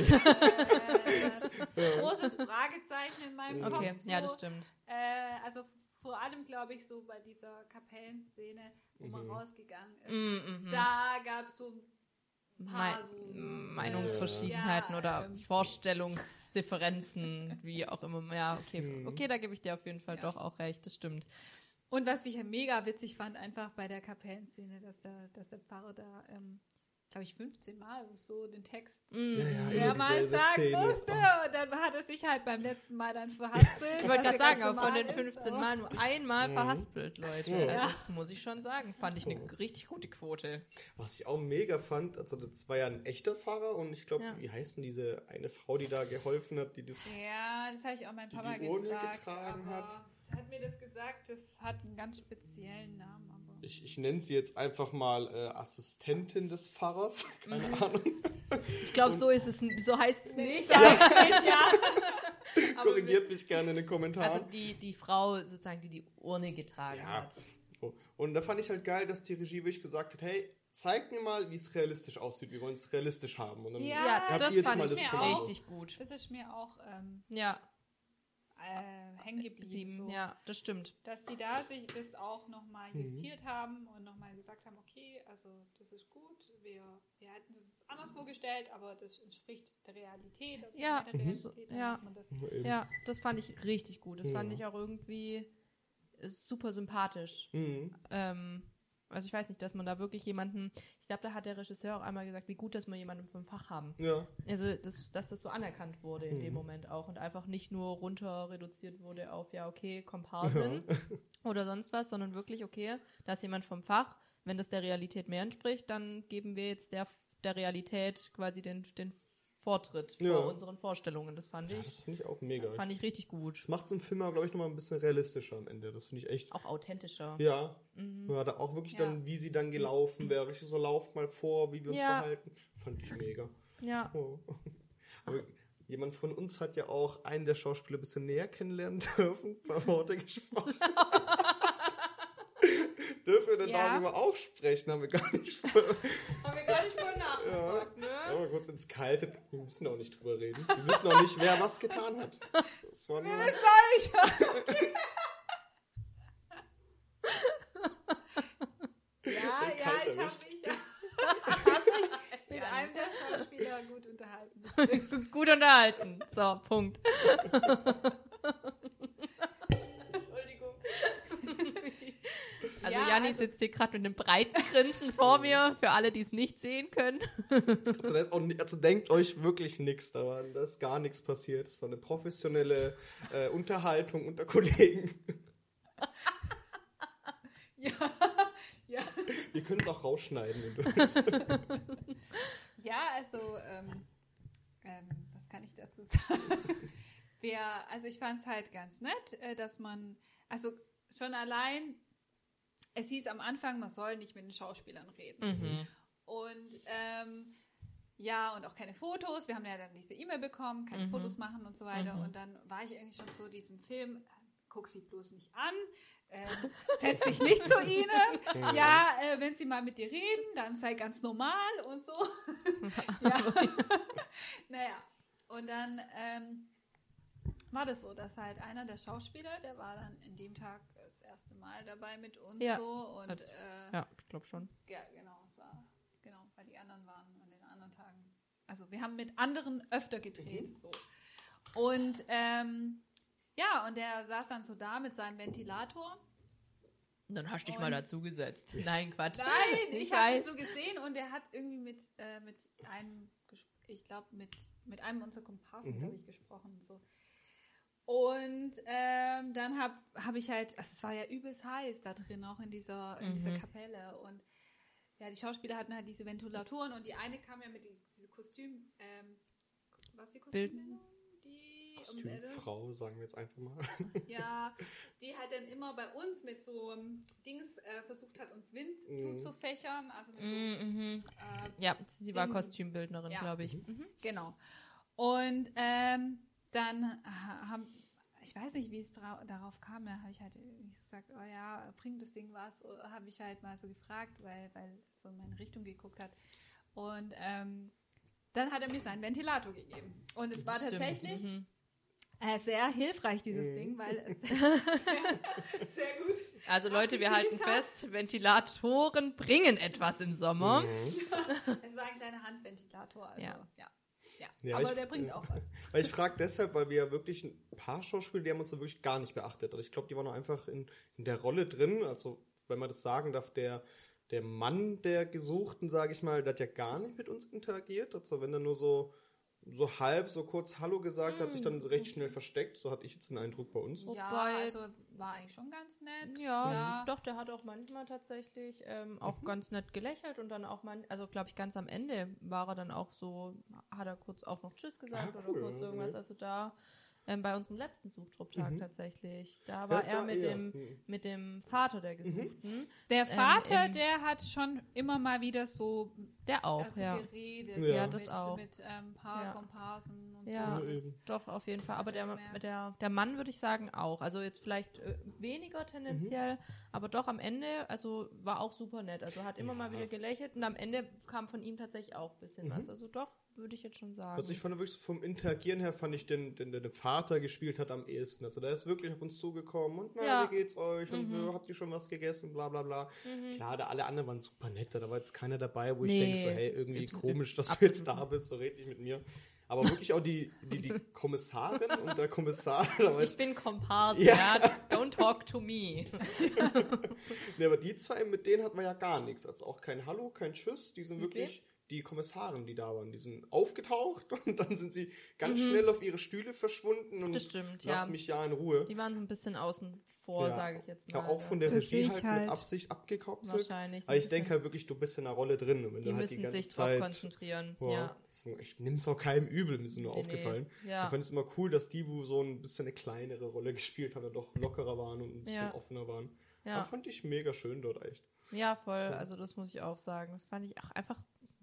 äh, großes Fragezeichen in meinem Okay, Kopf. So. ja, das stimmt. Äh, also vor allem, glaube ich, so bei dieser Kapellenszene, wo man Mhm. rausgegangen ist. Mm, mhm. Da gab es so ein paar Mei- so, Meinungsverschiedenheiten Ja, oder ähm, Vorstellungsdifferenzen, wie auch immer. Ja, okay. Okay, da gebe ich dir auf jeden Fall Ja. doch auch recht, das stimmt. Und was ich mega witzig fand, einfach bei der Kapellenszene, dass der, dass der Pfarrer da, ähm, glaube ich, 15 Mal so den Text Mm. Ja, mehrmals sagen Szene. musste. Und dann hat er sich halt beim letzten Mal dann verhaspelt. Ich wollte gerade sagen, aber von den normal 15 ist, Mal nur einmal Mhm. verhaspelt, Leute. Ja. Also das muss ich schon sagen. Fand ich eine Oh. richtig gute Quote. Was ich auch mega fand, also das war ja ein echter Fahrer und ich glaube, Ja. wie heißt denn diese eine Frau, die da geholfen hat, die das. Ja, das habe ich auch meinem Die Papa die Urne gefragt. getragen aber hat. hat mir das gesagt, das hat einen ganz speziellen Namen. Ich, ich nenne sie jetzt einfach mal äh, Assistentin des Pfarrers. Keine Mhm. Ahnung. Ich glaube, so ist es, so heißt es nicht. ja, Korrigiert mich gerne in den Kommentaren. Also die, die Frau sozusagen, die die Urne getragen Ja. hat. So. Und da fand ich halt geil, dass die Regie wirklich gesagt hat, hey, zeig mir mal, wie es realistisch aussieht. Wir wollen es realistisch haben. Und dann Ja, habt das ihr jetzt fand mal ich das mir auch. richtig gut. Das ist mir auch ähm, Ja, äh, hängen geblieben. So. Ja, das stimmt. Dass die da sich das auch nochmal Mhm. justiert haben und nochmal gesagt haben, okay, also das ist gut, wir, wir hätten es anders vorgestellt, aber das entspricht der Realität. Also Ja, der Mhm. Realität, dann ja. das. Ja, das fand ich richtig gut. Das fand Ja. ich auch irgendwie super sympathisch. Mhm. Ähm, also ich weiß nicht, dass man da wirklich jemanden, ich glaube, da hat der Regisseur auch einmal gesagt, wie gut, dass wir jemanden vom Fach haben. Ja. Also, dass, dass das so anerkannt wurde in dem Mhm. Moment auch und einfach nicht nur runter reduziert wurde auf, ja, okay, Komparsin oder sonst was, sondern wirklich, okay, da ist jemand vom Fach. Wenn das der Realität mehr entspricht, dann geben wir jetzt der, der Realität quasi den, den Vortritt Ja. vor unseren Vorstellungen. Das fand Ja, ich, das finde ich auch mega. fand ich richtig gut. das macht es im Film, glaube ich, nochmal ein bisschen realistischer am Ende. Das finde ich echt. Auch authentischer. Ja. Mhm. Ja, da auch wirklich Ja. dann, wie sie dann gelaufen wäre. Richtig so, lauf mal vor, wie wir uns verhalten. Fand ich mega. Ja. Oh. Aber jemand von uns hat ja auch einen der Schauspieler ein bisschen näher kennenlernen dürfen, ein paar Worte gesprochen. Dürfen wir denn Ja. darüber auch sprechen? Haben wir gar nicht vor. Haben wir gar nicht voll nachgefragt, ne? Aber kurz ins Kalte. Wir müssen auch nicht drüber reden. Wir wissen auch nicht, wer was getan hat. Das war nur. Ja, Den ja, kalt ich habe mich, hab mich mit einem der Schauspieler gut unterhalten. Gut unterhalten. So, Punkt. Also Ja, Janni also- sitzt hier gerade mit einem breiten Grinsen vor mir, für alle, die es nicht sehen können. Also, also denkt euch wirklich nichts daran. Da ist gar nichts passiert. Es war eine professionelle äh, Unterhaltung unter Kollegen. Ja, ja. Ihr könnt es auch rausschneiden, wenn du willst. Ja, also, ähm, ähm, was kann ich dazu sagen? Wir, also ich fand es halt ganz nett, äh, dass man, also schon allein, es hieß am Anfang, man soll nicht mit den Schauspielern reden. Mhm. Und ähm, ja, und auch keine Fotos. Wir haben ja dann diese E-Mail bekommen, keine Mhm. Fotos machen und so weiter. Mhm. Und dann war ich irgendwie schon so diesem Film, äh, guck sie bloß nicht an, ähm, setz dich nicht zu ihnen. Ja, äh, wenn sie mal mit dir reden, dann sei ganz normal und so. ja. naja, und dann ähm, war das so, dass halt einer der Schauspieler, der war dann in dem Tag erste Mal dabei mit uns Ja. so und Hat- äh, Ja, ich glaube schon. ja, genau, es war, genau, weil die anderen waren an den anderen Tagen. Also wir haben mit anderen öfter gedreht, so. Und ähm, ja, und der saß dann so da mit seinem Ventilator. Dann hast du dich mal dazu gesetzt. Nein, Quatsch. Nein, ich, Ich habe das so gesehen und er hat irgendwie mit, äh, mit einem, ich glaube, mit, mit einem unserer Komparsen, Mhm. glaube ich, gesprochen. So. Und ähm, dann habe hab ich halt, also es war ja übelst heiß da drin, auch in dieser, in dieser Mhm. Kapelle. Und ja, die Schauspieler hatten halt diese Ventilatoren und die eine kam ja mit die, diese Kostüm, ähm, was die Bild- Kostüm? Die, Kostümfrau, sagen wir jetzt einfach mal. ja, die halt dann immer bei uns mit so ähm, Dings äh, versucht hat, uns Wind Mhm. zuzufächern. Also mit so, Mhm. äh, Ja, sie war Ding- Kostümbildnerin, Ja. glaube ich. Mhm. genau. Und ähm, dann ha- haben, ich weiß nicht, wie es darauf kam, da habe ich halt gesagt, oh ja, bringt das Ding was? Habe ich halt mal so gefragt, weil, weil es so in meine Richtung geguckt hat. Und ähm, dann hat er mir seinen Ventilator gegeben. Und es war Stimmt. tatsächlich Mhm. äh, sehr hilfreich, dieses Mhm. Ding, weil es sehr gut Also Leute, wir halten fest, Ventilatoren bringen etwas im Sommer. Mhm. Es war ein kleiner Handventilator, also ja. Ja. ja. Aber ich- der bringt auch was. Weil ich frage deshalb, weil wir ja wirklich ein paar Schauspieler, die haben uns da wirklich gar nicht beachtet. Also ich glaube, die waren auch einfach in, in der Rolle drin. Also, wenn man das sagen darf, der, der Mann der Gesuchten, sage ich mal, der hat ja gar nicht mit uns interagiert. Also wenn er nur so, so halb, so kurz Hallo gesagt hat, sich dann recht schnell versteckt. So hatte ich jetzt den Eindruck bei uns. Wobei- Ja, also war eigentlich schon ganz nett. Ja, Ja. doch, der hat auch manchmal tatsächlich ähm, auch Mhm. ganz nett gelächelt und dann auch man, also glaube ich, ganz am Ende war er dann auch so, hat er kurz auch noch Tschüss gesagt Ah, oder cool, kurz ja, irgendwas. nee. Also da ähm, bei unserem letzten Suchtrupptag Mhm. tatsächlich. Da war Ja, er da mit eher. dem Mhm. mit dem Vater der Gesuchten. Der Vater, im- der hat schon immer mal wieder so Der auch, also ja. geredet. Ja. Ja, das mit, auch. Mit ähm, ein paar Ja. Komparsen und Ja, so. Ja, doch, auf jeden Fall. Aber der, er der, der Mann würde ich sagen auch. Also jetzt vielleicht äh, weniger tendenziell, aber doch am Ende, also war auch super nett. Also hat immer mal Ja. wieder gelächelt und am Ende kam von ihm tatsächlich auch ein bisschen Mhm. was. Also doch, würde ich jetzt schon sagen. Also ich fand wirklich so vom Interagieren her fand ich den, den, den, Vater gespielt hat am ehesten. Also der ist wirklich auf uns zugekommen und na, Ja. wie geht's euch und Mhm. äh, habt ihr schon was gegessen, bla bla bla. Mhm. Klar, da alle anderen waren super nett, da war jetzt keiner dabei, wo ich Nee. so, hey, irgendwie Absolut. komisch, dass du Absolut jetzt da bist, so red nicht mit mir. Aber wirklich auch die, die, die Kommissarin und der Kommissar, ich, Ich bin Kompars, Ja. ja. Don't talk to me. nee, aber die zwei, mit denen hatten wir ja gar nichts. Also auch kein Hallo, kein Tschüss, die sind wirklich die Kommissarin, die da waren, die sind aufgetaucht und dann sind sie ganz Mhm. schnell auf ihre Stühle verschwunden und Das stimmt, lass ja. mich ja in Ruhe. Die waren so ein bisschen außen vor, Ja. sage ich jetzt Ja, mal. auch von der Für Regie halt, halt. mit Absicht abgekapselt. Wahrscheinlich. so Aber ich denke halt wirklich, du bist in der Rolle drin. Und wenn die du halt die müssen ganze sich drauf Zeit. konzentrieren. Boah, Ja. ich nehme es auch keinem übel, mir ist nur Nee, aufgefallen. nee. Ja. Ich fand es immer cool, dass die, wo so ein bisschen eine kleinere Rolle gespielt haben, doch lockerer waren und ein bisschen Ja. offener waren. Ja. Das fand ich mega schön dort echt. Ja, voll. Also das muss ich auch sagen. Das fand ich auch einfach,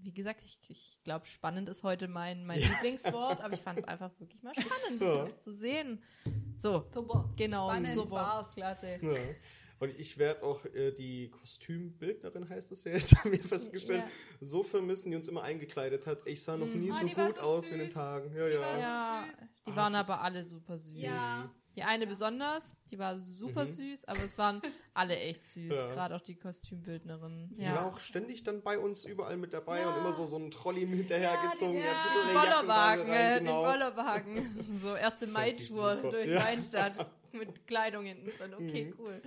wie gesagt, ich, ich glaube, spannend ist heute mein, mein Lieblingswort, aber ich fand es einfach wirklich mal spannend, Ja. das zu sehen. So, Super. genau, Spannend super. war's. Klasse. Ja. Und ich werde auch äh, die Kostümbildnerin, heißt es ja jetzt, haben wir festgestellt, Ja. so vermissen, die uns immer eingekleidet hat. Ich sah noch Mhm. nie Oh, so gut so aus wie in den. Tagen. Ja, Die ja. war- Ja, süß. die Ah, waren die- aber alle super süß. Ja. Die eine besonders, die war super Mhm. süß, aber es waren alle echt süß, Ja. gerade auch die Kostümbildnerin. Die war Ja. auch ständig dann bei uns überall mit dabei Ja. und immer so, so ein Trolley hinterhergezogen. Ja, Ja, ja, ihre Den Jacken Bollerwagen, rein, äh, genau. den Bollerwagen. So erste Mai-Tour durch Ja. Weinstadt mit Kleidung hinten drin. Okay, Mhm. cool.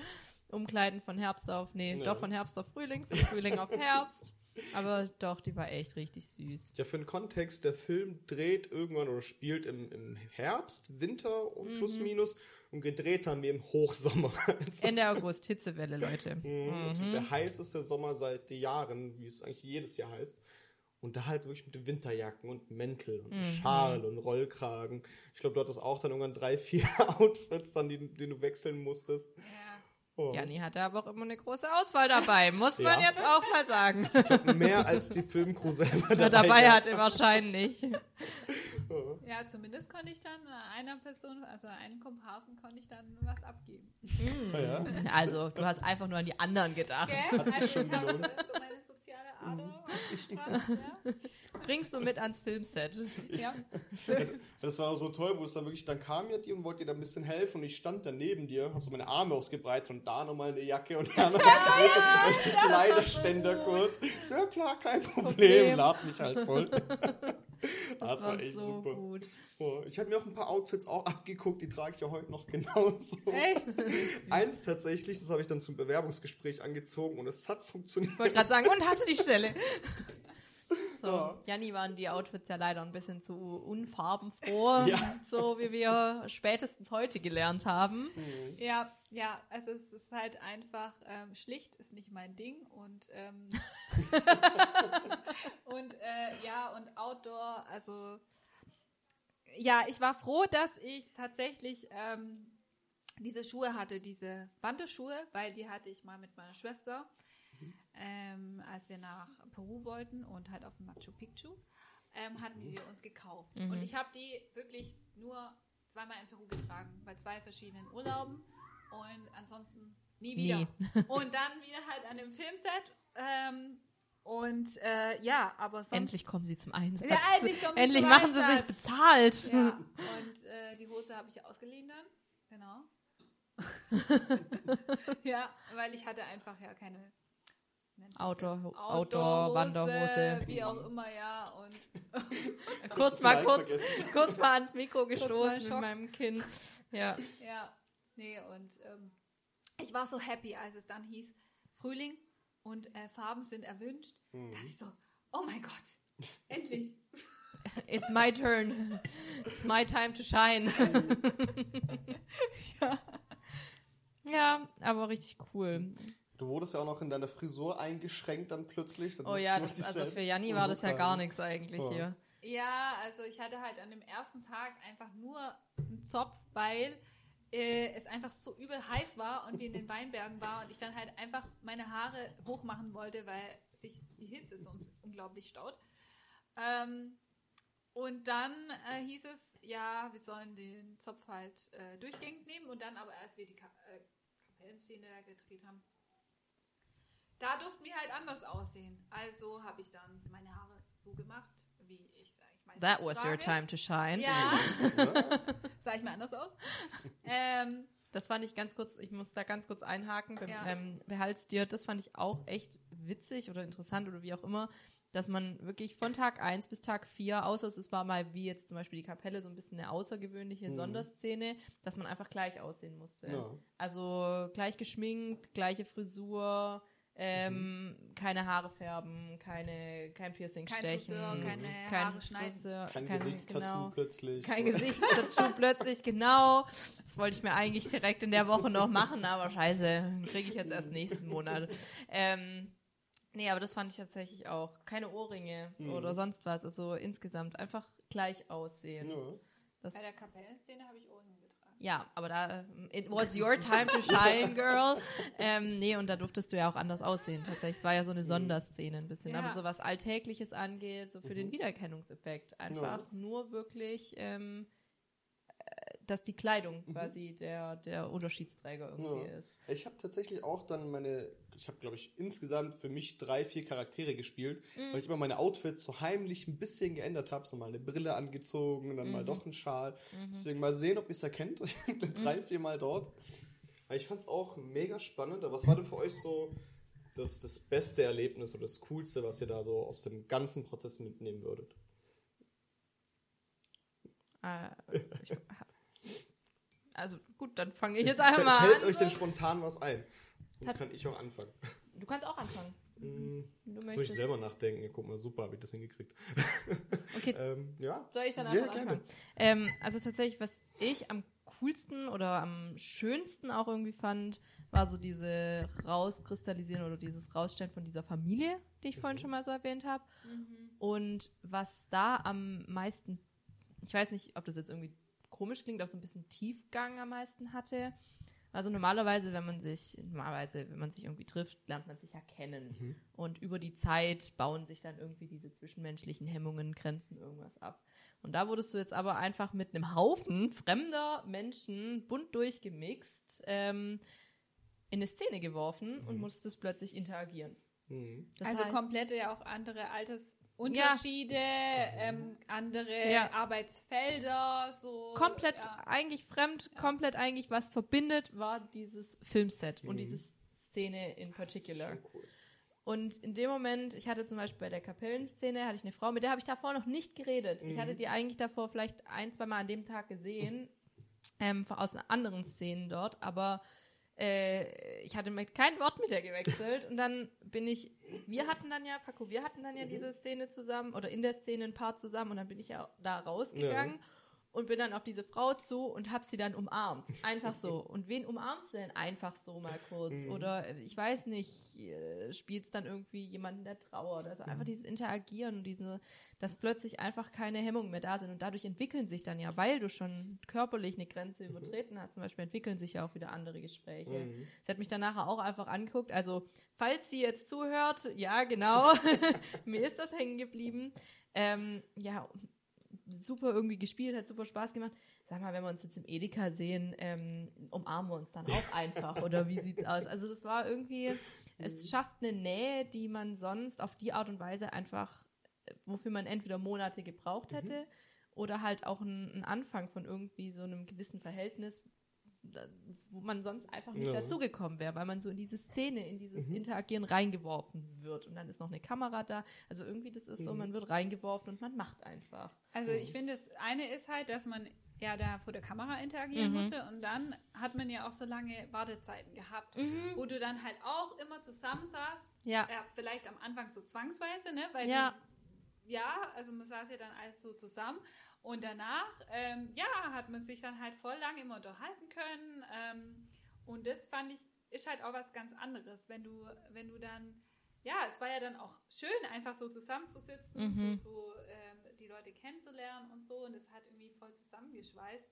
umkleiden von Herbst auf, nee, Ja. doch von Herbst auf Frühling, von Frühling auf Herbst. Aber doch, die war echt richtig süß. Ja, für den Kontext, der Film dreht irgendwann oder spielt im, im Herbst, Winter und Mhm. plus minus und gedreht haben wir im Hochsommer. Also, Ende August, Hitzewelle, Leute. Mhm. Mhm. der heißeste Sommer seit Jahren, wie es eigentlich jedes Jahr heißt. Und da halt wirklich mit Winterjacken und Mäntel und Mhm. Schal und Rollkragen. Ich glaube, du hattest auch dann irgendwann drei, vier Outfits, dann, die, die du wechseln musstest. Ja. Oh. Janni hatte aber auch immer eine große Auswahl dabei, muss man Ja. jetzt auch mal sagen. Mehr als die Filmcrew selber dabei, dabei hatte wahrscheinlich. Oh. ja, zumindest konnte ich dann einer Person, also einen Komparsen, konnte ich dann was abgeben. Ah, ja. Also, du hast einfach nur an die anderen gedacht. Gell? Hat sich Also schon ich habe gelohnt. so meine Ader ausgestrahlt, ja. Bringst du mit ans Filmset. ja. Das war so toll, wo es dann wirklich, dann kam ja die und wollte dir da ein bisschen helfen und ich stand dann neben dir, hab so meine Arme ausgebreitet und da nochmal eine Jacke und da nochmal ja, ja, so Kleiderständer das war so kurz. Ja klar, kein Problem, Problem. lad mich halt voll. Das, das war, war echt so super. gut. Oh, ich habe mir auch ein paar Outfits auch abgeguckt, die trage ich ja heute noch genauso. Echt? Eins tatsächlich, das habe ich dann zum Bewerbungsgespräch angezogen und es hat funktioniert. Ich wollte gerade sagen, und hast du die Stelle? So, Ja. Janni waren die Outfits ja leider ein bisschen zu unfarbenfroh, Ja. so wie wir spätestens heute gelernt haben. Ja, ja, also es ist halt einfach ähm, schlicht, ist nicht mein Ding und ähm, und äh, ja und Outdoor, also ja, ich war froh, dass ich tatsächlich ähm, diese Schuhe hatte, diese Wanderschuhe, weil die hatte ich mal mit meiner Schwester, ähm, als wir nach Peru wollten und halt auf Machu Picchu, ähm, hatten die uns gekauft. Mhm. Und ich habe die wirklich nur zweimal in Peru getragen, bei zwei verschiedenen Urlauben und ansonsten nie wieder. Nie. Und dann wieder halt an dem Filmset. Ähm, und äh, ja, aber sonst. Endlich kommen sie zum Einsatz. Ja, endlich kommen sie Endlich zum machen sie sich Einsatz. bezahlt. Ja, und äh, die Hose habe ich ausgeliehen dann. Genau. ja, weil ich hatte einfach ja keine Outdoor-? Outdoor- Wanderhose. Wie auch immer, ja. Und kurz mal kurz, vergessen. kurz mal ans Mikro gestoßen mit meinem Kinn. Ja. ja, nee, und ähm, ich war so happy, als es dann hieß Frühling und äh, Farben sind erwünscht, dass ich so, oh mein Gott, endlich. It's my turn. It's my time to shine. ja, aber richtig cool. Du wurdest ja auch noch in deiner Frisur eingeschränkt dann plötzlich. Dann Oh ja, das, also für Janni war das ja gar nichts eigentlich Ja. hier. Ja, also ich hatte halt an dem ersten Tag einfach nur einen Zopf, weil äh, es einfach so übel heiß war und wir in den Weinbergen waren und ich dann halt einfach meine Haare hochmachen wollte, weil sich die Hitze so unglaublich staut. Ähm, und dann äh, hieß es, ja, wir sollen den Zopf halt äh, durchgängig nehmen und dann aber, als wir die Ka äh, Kapellenszene da gedreht haben, da durften wir halt anders aussehen. Also habe ich dann meine Haare so gemacht, wie ich meistens That was your trage. time to shine. Ja, sah ich mal anders aus. ähm, Das fand ich ganz kurz, ich muss da ganz kurz einhaken. Ja. ähm, behalt's dir, das fand ich auch echt witzig oder interessant oder wie auch immer, dass man wirklich von Tag 1 bis Tag 4, außer es war mal wie jetzt zum Beispiel die Kapelle, so ein bisschen eine außergewöhnliche Mhm. Sonderszene, dass man einfach gleich aussehen musste. Ja. Also gleich geschminkt, gleiche Frisur, ähm, keine Haare färben, keine, kein Piercing Kein stechen, Friseur, keine kein Haare schneiden. Friseur, Kein keine- Gesichtstattoo genau. plötzlich. Kein Gesichtstattoo plötzlich, genau. Das wollte ich mir eigentlich direkt in der Woche noch machen, aber scheiße, kriege ich jetzt erst nächsten Monat. Ähm, nee, aber das fand ich tatsächlich auch. Keine Ohrringe Mhm. oder sonst was. Also insgesamt einfach gleich aussehen. Ja. Das, bei der Kapellenszene habe ich Ohrringe. Ja, aber da, it was your time to shine, girl. Ähm, nee, und da durftest du ja auch anders aussehen. Tatsächlich, es war ja so eine Sonderszene ein bisschen. Ja. Aber so was Alltägliches angeht, so für den Mhm. Wiedererkennungseffekt. Einfach Ja. nur wirklich, ähm, äh, dass die Kleidung Mhm. quasi der, der Unterschiedsträger irgendwie Ja. ist. Ich habe tatsächlich auch dann meine, ich habe glaube ich insgesamt für mich drei, vier Charaktere gespielt, Mhm. weil ich immer meine Outfits so heimlich ein bisschen geändert habe, so mal eine Brille angezogen, dann mal Mhm. doch einen Schal. Mhm. Deswegen mal sehen, ob ihr es erkennt. Ich bin drei, vier Mal dort. Aber ich fand es auch mega spannend. Aber was war denn für euch so das, das beste Erlebnis oder das Coolste, was ihr da so aus dem ganzen Prozess mitnehmen würdet? Äh, ich, also gut, dann fange ich jetzt einfach mal Fällt an. euch so. denn spontan was ein? Sonst Hat- kann ich auch anfangen. Du kannst auch anfangen. Hm, wenn Du Jetzt muss ich selber nachdenken. Ja, guck mal, super, habe ich das hingekriegt. Okay, Ähm, ja. Soll ich dann Ja, einfach gerne. anfangen? Ähm, also tatsächlich, was ich am coolsten oder am schönsten auch irgendwie fand, war so diese Rauskristallisieren oder dieses Rausstellen von dieser Familie, die ich vorhin schon mal so erwähnt habe. Und was da am meisten, ich weiß nicht, ob das jetzt irgendwie komisch klingt, aber so ein bisschen Tiefgang am meisten hatte. Also normalerweise, wenn man sich, normalerweise, wenn man sich irgendwie trifft, lernt man sich ja kennen. Und über die Zeit bauen sich dann irgendwie diese zwischenmenschlichen Hemmungen, Grenzen, irgendwas ab. Und da wurdest du jetzt aber einfach mit einem Haufen fremder Menschen, bunt durchgemixt, ähm, in eine Szene geworfen und musstest plötzlich interagieren. Mhm. Das also heißt- komplette ja auch andere Altersunterschiede, ähm, andere Ja. Arbeitsfelder, so. komplett ja. eigentlich fremd, komplett eigentlich was verbindet, war dieses Filmset und Mhm. diese Szene in particular. So cool. Und in dem Moment, ich hatte zum Beispiel bei der Kapellenszene, hatte ich eine Frau, mit der habe ich davor noch nicht geredet. Ich Mhm. hatte die eigentlich davor vielleicht ein, zwei Mal an dem Tag gesehen, ähm, aus anderen Szenen dort, aber äh, ich hatte mit kein Wort mit der gewechselt. Und dann bin ich, wir hatten dann ja, Paco, wir hatten dann ja diese Szene zusammen oder in der Szene ein paar zusammen und dann bin ich ja da rausgegangen und bin dann auf diese Frau zu und hab sie dann umarmt. Einfach so. Und wen umarmst du denn einfach so mal kurz? Mhm. Oder ich weiß nicht, äh, spielst dann irgendwie jemanden, der trauert? Also einfach dieses Interagieren und diese, dass plötzlich einfach keine Hemmungen mehr da sind. Und dadurch entwickeln sich dann ja, weil du schon körperlich eine Grenze übertreten hast, zum Beispiel entwickeln sich ja auch wieder andere Gespräche. Mhm. Sie hat mich dann nachher auch einfach angeguckt. Also, falls sie jetzt zuhört, ja, genau. Mir ist das hängen geblieben. Ähm, ja, super irgendwie gespielt, hat super Spaß gemacht. Sag mal, wenn wir uns jetzt im Edeka sehen, ähm, umarmen wir uns dann auch einfach oder wie sieht's aus? Also das war irgendwie, es schafft eine Nähe, die man sonst auf die Art und Weise einfach, äh, wofür man entweder Monate gebraucht hätte oder halt auch ein, ein Anfang von irgendwie so einem gewissen Verhältnis, wo man sonst einfach nicht Ja. dazugekommen wäre, weil man so in diese Szene, in dieses Mhm. Interagieren reingeworfen wird. Und dann ist noch eine Kamera da. Also irgendwie, das ist so, Mhm. man wird reingeworfen und man macht einfach. Also ich finde, das eine ist halt, dass man ja da vor der Kamera interagieren Mhm. musste und dann hat man ja auch so lange Wartezeiten gehabt, wo du dann halt auch immer zusammensaßt. Ja. Ja, vielleicht am Anfang so zwangsweise, ne? Weil Ja. Du, ja, also man saß ja dann alles so zusammen und danach, ähm, ja, hat man sich dann halt voll lang immer unterhalten können ähm, und das fand ich, ist halt auch was ganz anderes, wenn du, wenn du dann, ja, es war ja dann auch schön, einfach so zusammenzusitzen, Mhm. so, so ähm, die Leute kennenzulernen und so und das hat irgendwie voll zusammengeschweißt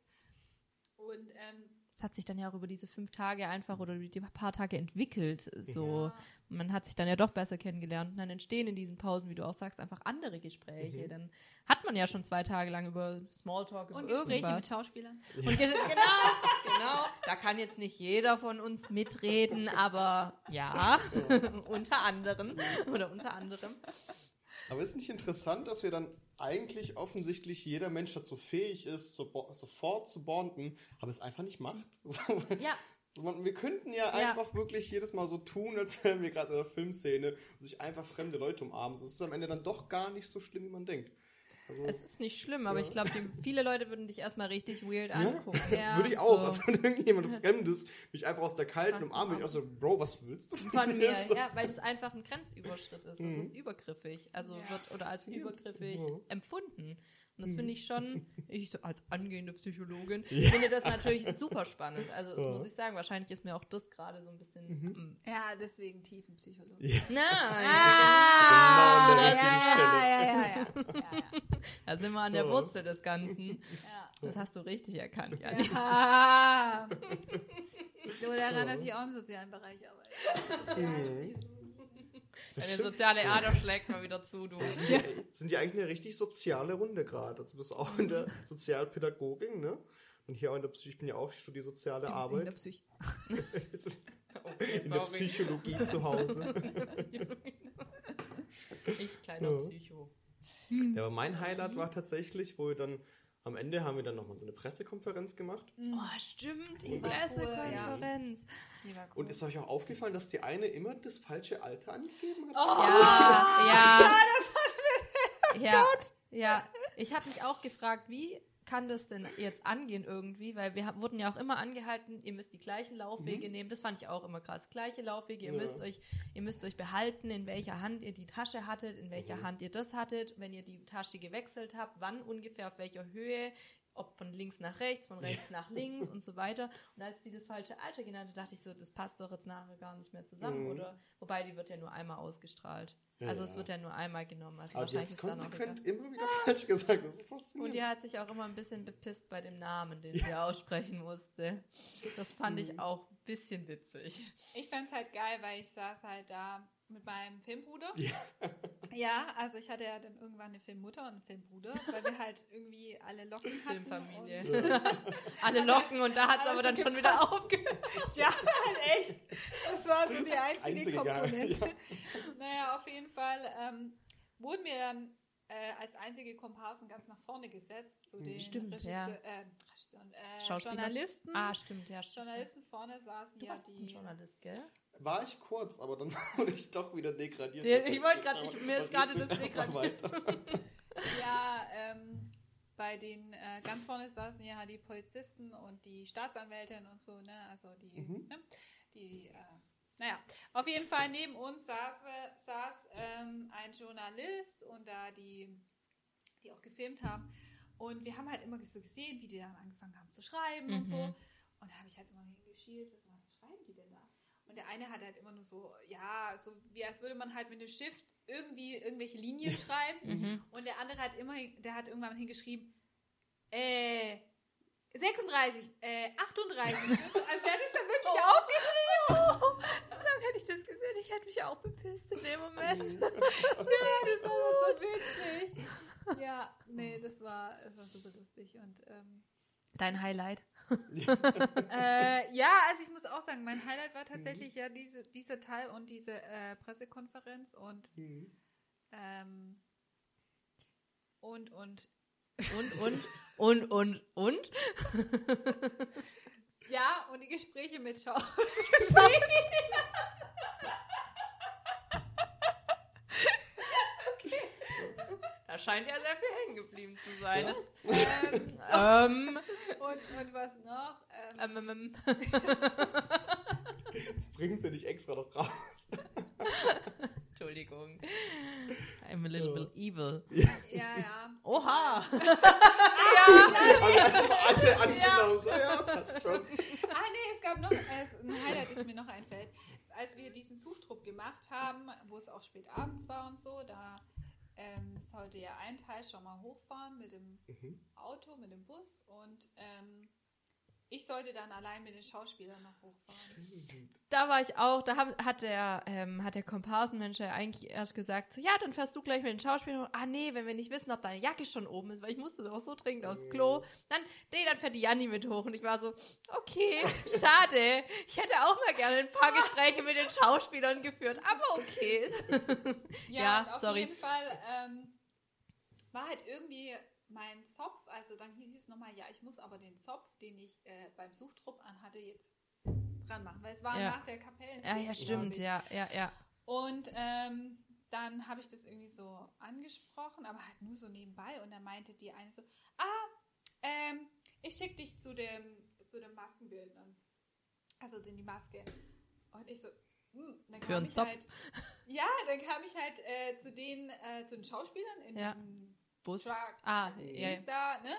und ähm, Es hat sich dann ja auch über diese fünf Tage einfach oder über die paar Tage entwickelt. So, Ja. man hat sich dann ja doch besser kennengelernt und dann entstehen in diesen Pausen, wie du auch sagst, einfach andere Gespräche. Mhm. Dann hat man ja schon zwei Tage lang über Smalltalk, über und Gespräche irgendwas. mit Schauspielern. Und ge- genau, genau. Da kann jetzt nicht jeder von uns mitreden, aber ja, unter anderem oder unter anderem. Aber ist nicht interessant, dass wir dann eigentlich offensichtlich jeder Mensch dazu fähig ist, so, sofort zu bonden, aber es einfach nicht macht? Ja, wir könnten ja, Ja. einfach wirklich jedes Mal so tun, als wären wir gerade in der Filmszene sich einfach fremde Leute umarmen. So, Es ist am Ende dann doch gar nicht so schlimm, wie man denkt. Also, es ist nicht schlimm, aber Ja. ich glaube, viele Leute würden dich erstmal richtig weird angucken. Ja, würde ich auch. so. Also wenn irgendjemand Fremdes mich einfach aus der kalten umarmt, würde ich auch so, Bro, was willst du Von mir, So. ja, weil es einfach ein Grenzüberschritt ist. Es Mhm. ist übergriffig. Also Ja, wird oder als übergriffig Ja. empfunden. Und das finde ich schon, ich so als angehende Psychologin, Ja. finde das natürlich super spannend. Also das Ja. Mhm. muss ich sagen, wahrscheinlich ist mir auch das gerade so ein bisschen. mm. Ja, deswegen Tiefenpsychologie. Ja. Nein, Genau an der ja, richtigen ja, Stelle. ja, ja, ja, ja, ja. da sind wir an der Ja. Wurzel des Ganzen. ja. Das hast du richtig erkannt, Janik. Ja. So daran, dass ich auch im sozialen Bereich arbeite. Mhm. Deine Stimmt. soziale Ader schlägt mal wieder zu, du. Sind die, sind die eigentlich eine richtig soziale Runde gerade? Also du bist auch in der Sozialpädagogik, ne? Und hier auch in der Psych, ich bin ja auch, ich studiere soziale In der Arbeit. Psych Okay, In der. Psychologie zu Hause. Ich, kleiner Ja. Psycho. Ja, aber mein Highlight war tatsächlich, wo wir dann am Ende haben wir dann nochmal so eine Pressekonferenz gemacht. Oh, stimmt, die cool, Pressekonferenz. Die war cool. Und ist euch auch aufgefallen, dass die eine immer das falsche Alter angegeben hat? Oh, Ja, ja. Ja, ja. Ich habe mich auch gefragt, wie kann das denn jetzt angehen irgendwie? Weil wir wurden ja auch immer angehalten, ihr müsst die gleichen Laufwege nehmen. Das fand ich auch immer krass. Gleiche Laufwege, ihr Ja. müsst euch, ihr müsst euch behalten, in welcher Hand ihr die Tasche hattet, in welcher Hand ihr das hattet, wenn ihr die Tasche gewechselt habt, wann ungefähr, auf welcher Höhe, ob von links nach rechts, von rechts nach links und so weiter. Und als die das falsche Alter genannt hat, dachte ich so, das passt doch jetzt nachher gar nicht mehr zusammen, Mhm. oder? Wobei die wird ja nur einmal ausgestrahlt. Ja, also ja. es wird ja nur einmal genommen. Also Aber wahrscheinlich jetzt ist dann auch egal. konsequent immer wieder falsch gesagt. Das ist faszinierend. Und die hat sich auch immer ein bisschen bepisst bei dem Namen, den sie aussprechen musste. Das fand Mhm. ich auch ein bisschen witzig. Ich fand's halt geil, weil ich saß halt da mit meinem Filmbruder. Ja. Ja, also ich hatte ja dann irgendwann eine Filmmutter und einen Filmbruder, weil wir halt irgendwie alle Locken hatten. Filmfamilie. Und, Alle locken und da hat es aber dann schon wieder aufgehört. ja, halt echt. Das war so die einzige, Einzige, Komponente. ja. Naja, auf jeden Fall ähm, wurden wir dann äh, als einzige Komparsen ganz nach vorne gesetzt zu den Stimmt, ja. äh, äh? Journalisten. Ah, stimmt, ja, stimmt. Journalisten vorne saßen Du ja warst ein die. Journalist, gell? War ich kurz, aber dann wurde ich doch wieder degradiert. Ja, ich wollte Aber- ich- mir ist gerade das degradiert. Ja, ähm, bei den äh, ganz vorne saßen ja die Polizisten und die Staatsanwältin und so, ne? Also die, Mhm. ne? die, äh, naja, auf jeden Fall neben uns saß, äh, saß ähm, ein Journalist und da die, die auch gefilmt haben. Und wir haben halt immer so gesehen, wie die dann angefangen haben zu schreiben und so. Mhm. Und da habe ich halt immer hingeschielt, was, was schreiben die denn da? Und der eine hat halt immer nur so, ja, so wie als würde man halt mit dem Stift irgendwie irgendwelche Linien schreiben. Mhm. Und der andere hat immer, der hat irgendwann hingeschrieben, äh, 36, äh, 38. also der hat es dann wirklich aufgeschrieben. Dann hätte ich das gesehen, ich hätte mich auch bepisst in dem Moment. Ja, das war so witzig. Ja, nee, das war, das war super lustig. Und ähm, Dein Highlight? äh, ja, also ich muss auch sagen, mein Highlight war tatsächlich ja diese, dieser Teil und diese äh, Pressekonferenz und Mhm. ähm, und und Und, und, und, und, und? ja und die Gespräche mit Schau. Da scheint ja sehr viel hängen geblieben zu sein. Ja. Das, ähm, ähm, und, und was noch? Ähm, ähm, ähm, Jetzt bringen sie nicht extra noch raus. Entschuldigung. I'm a little bit evil. ja, ja. Oha! Alle, alle angenommen. So, ja, passt schon. Ah, nee, es gab noch ein Highlight, das mir noch einfällt. Als wir diesen Suchtrupp gemacht haben, wo es auch spät abends war und so, da ähm, sollte ja ein Teil schon mal hochfahren mit dem Mhm. Auto, mit dem Bus und ähm, ich sollte dann allein mit den Schauspielern noch hochfahren. Da war ich auch, da hat der, ähm, hat der Komparsenmensch ja eigentlich erst gesagt, so, ja, dann fährst du gleich mit den Schauspielern. Ah, nee, wenn wir nicht wissen, ob deine Jacke schon oben ist, weil ich musste auch so dringend aufs Klo. Dann, nee, dann fährt die Janni mit hoch. Und ich war so, okay, schade. Ich hätte auch mal gerne ein paar Gespräche mit den Schauspielern geführt, aber okay. Ja, und auf sorry. jeden Fall ähm, war halt irgendwie mein Zopf, also dann hieß es nochmal, ja, ich muss aber den Zopf, den ich äh, beim Suchtrupp anhatte, jetzt dran machen, weil es war Ja. nach der Kapellen. Ja, ja, stimmt, ja, ja, ja. Und ähm, dann habe ich das irgendwie so angesprochen, aber halt nur so nebenbei. Und dann meinte die eine so, ah, ähm, ich schicke dich zu dem, zu dem Maskenbildnern. Also in die Maske. Und ich so, hm, dann Für kam einen ich Zopf? halt, ja, dann kam ich halt äh, zu den, äh, zu den Schauspielern in Ja. diesem Bus. Truck. Ah, ja, Dings da, ne?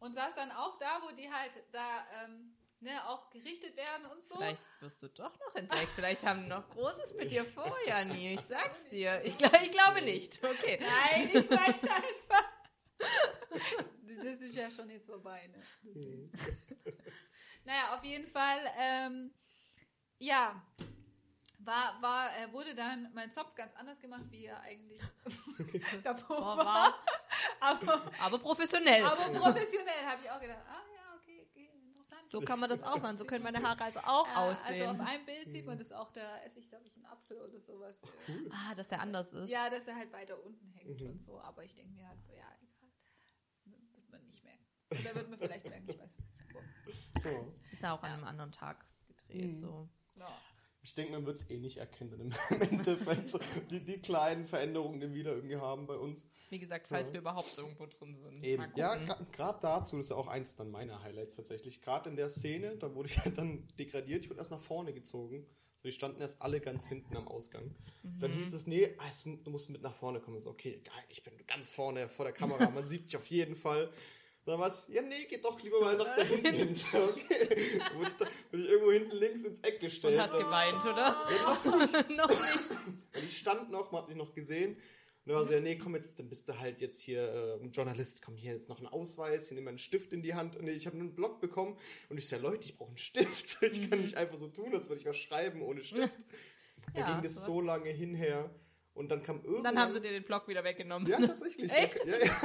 Und saß dann auch da, wo die halt da, ähm, ne, auch gerichtet werden und so. Vielleicht wirst du doch noch entdeckt. Vielleicht haben noch Großes mit dir vor, Janni. Ich sag's dir. Ich, ich glaube nicht. Okay. Nein, ich weiß einfach. Das ist ja schon jetzt vorbei, ne? Deswegen. naja, auf jeden Fall, ähm, ja, war, war, äh, wurde dann mein Zopf ganz anders gemacht, wie er eigentlich davor war, Aber, aber professionell. aber professionell habe ich auch gedacht, ah ja, okay, okay, interessant. so kann man das auch machen. So können meine Haare also auch Äh, aussehen. Also auf einem Bild sieht man das auch, da esse ich, glaube ich, einen Apfel oder sowas. ah, dass der anders ist. Ja, dass er halt weiter unten hängt Mhm. und so. Aber ich denke mir halt so, ja, egal. Wird man nicht merken. Oder wird man vielleicht merken, ich weiß nicht. Aber. Ist ja auch an einem anderen Tag gedreht. Mhm. So. ja. Ich denke, man wird es eh nicht erkennen im Endeffekt. So, die, die kleinen Veränderungen, die wir da irgendwie haben bei uns. Wie gesagt, falls Ja. wir überhaupt irgendwo drin sind. Eben. Ja, gerade dazu, das ist ja auch eins dann meiner Highlights tatsächlich. Gerade in der Szene, da wurde ich ja dann degradiert, ich wurde erst nach vorne gezogen. So, die standen erst alle ganz hinten am Ausgang. Dann hieß es, nee, ah, du musst mit nach vorne kommen. So, okay, geil, ich bin ganz vorne vor der Kamera, man sieht dich auf jeden Fall. Dann war es, ja, nee, geh doch lieber mal nach da hinten hin. So, okay. Dann wurde ich, da, wurde ich irgendwo hinten links ins Eck gestellt. Und hast geweint, oder? Ja, noch nicht. noch nicht. Und ich stand noch, man hat mich noch gesehen. Und dann war so, ja, nee, komm jetzt, dann bist du halt jetzt hier äh, ein Journalist. Komm, hier ist noch ein Ausweis, hier nimm mal einen Stift in die Hand. Und ich habe einen Block bekommen. Und ich so, ja, Leute, ich brauche einen Stift. Ich kann nicht einfach so tun, als würde ich was schreiben ohne Stift. Dann Ja, ging das so lange hinher. Und dann kam irgendwann... Dann haben sie dir den Block wieder weggenommen. Ja, tatsächlich. Echt? Ja, ja.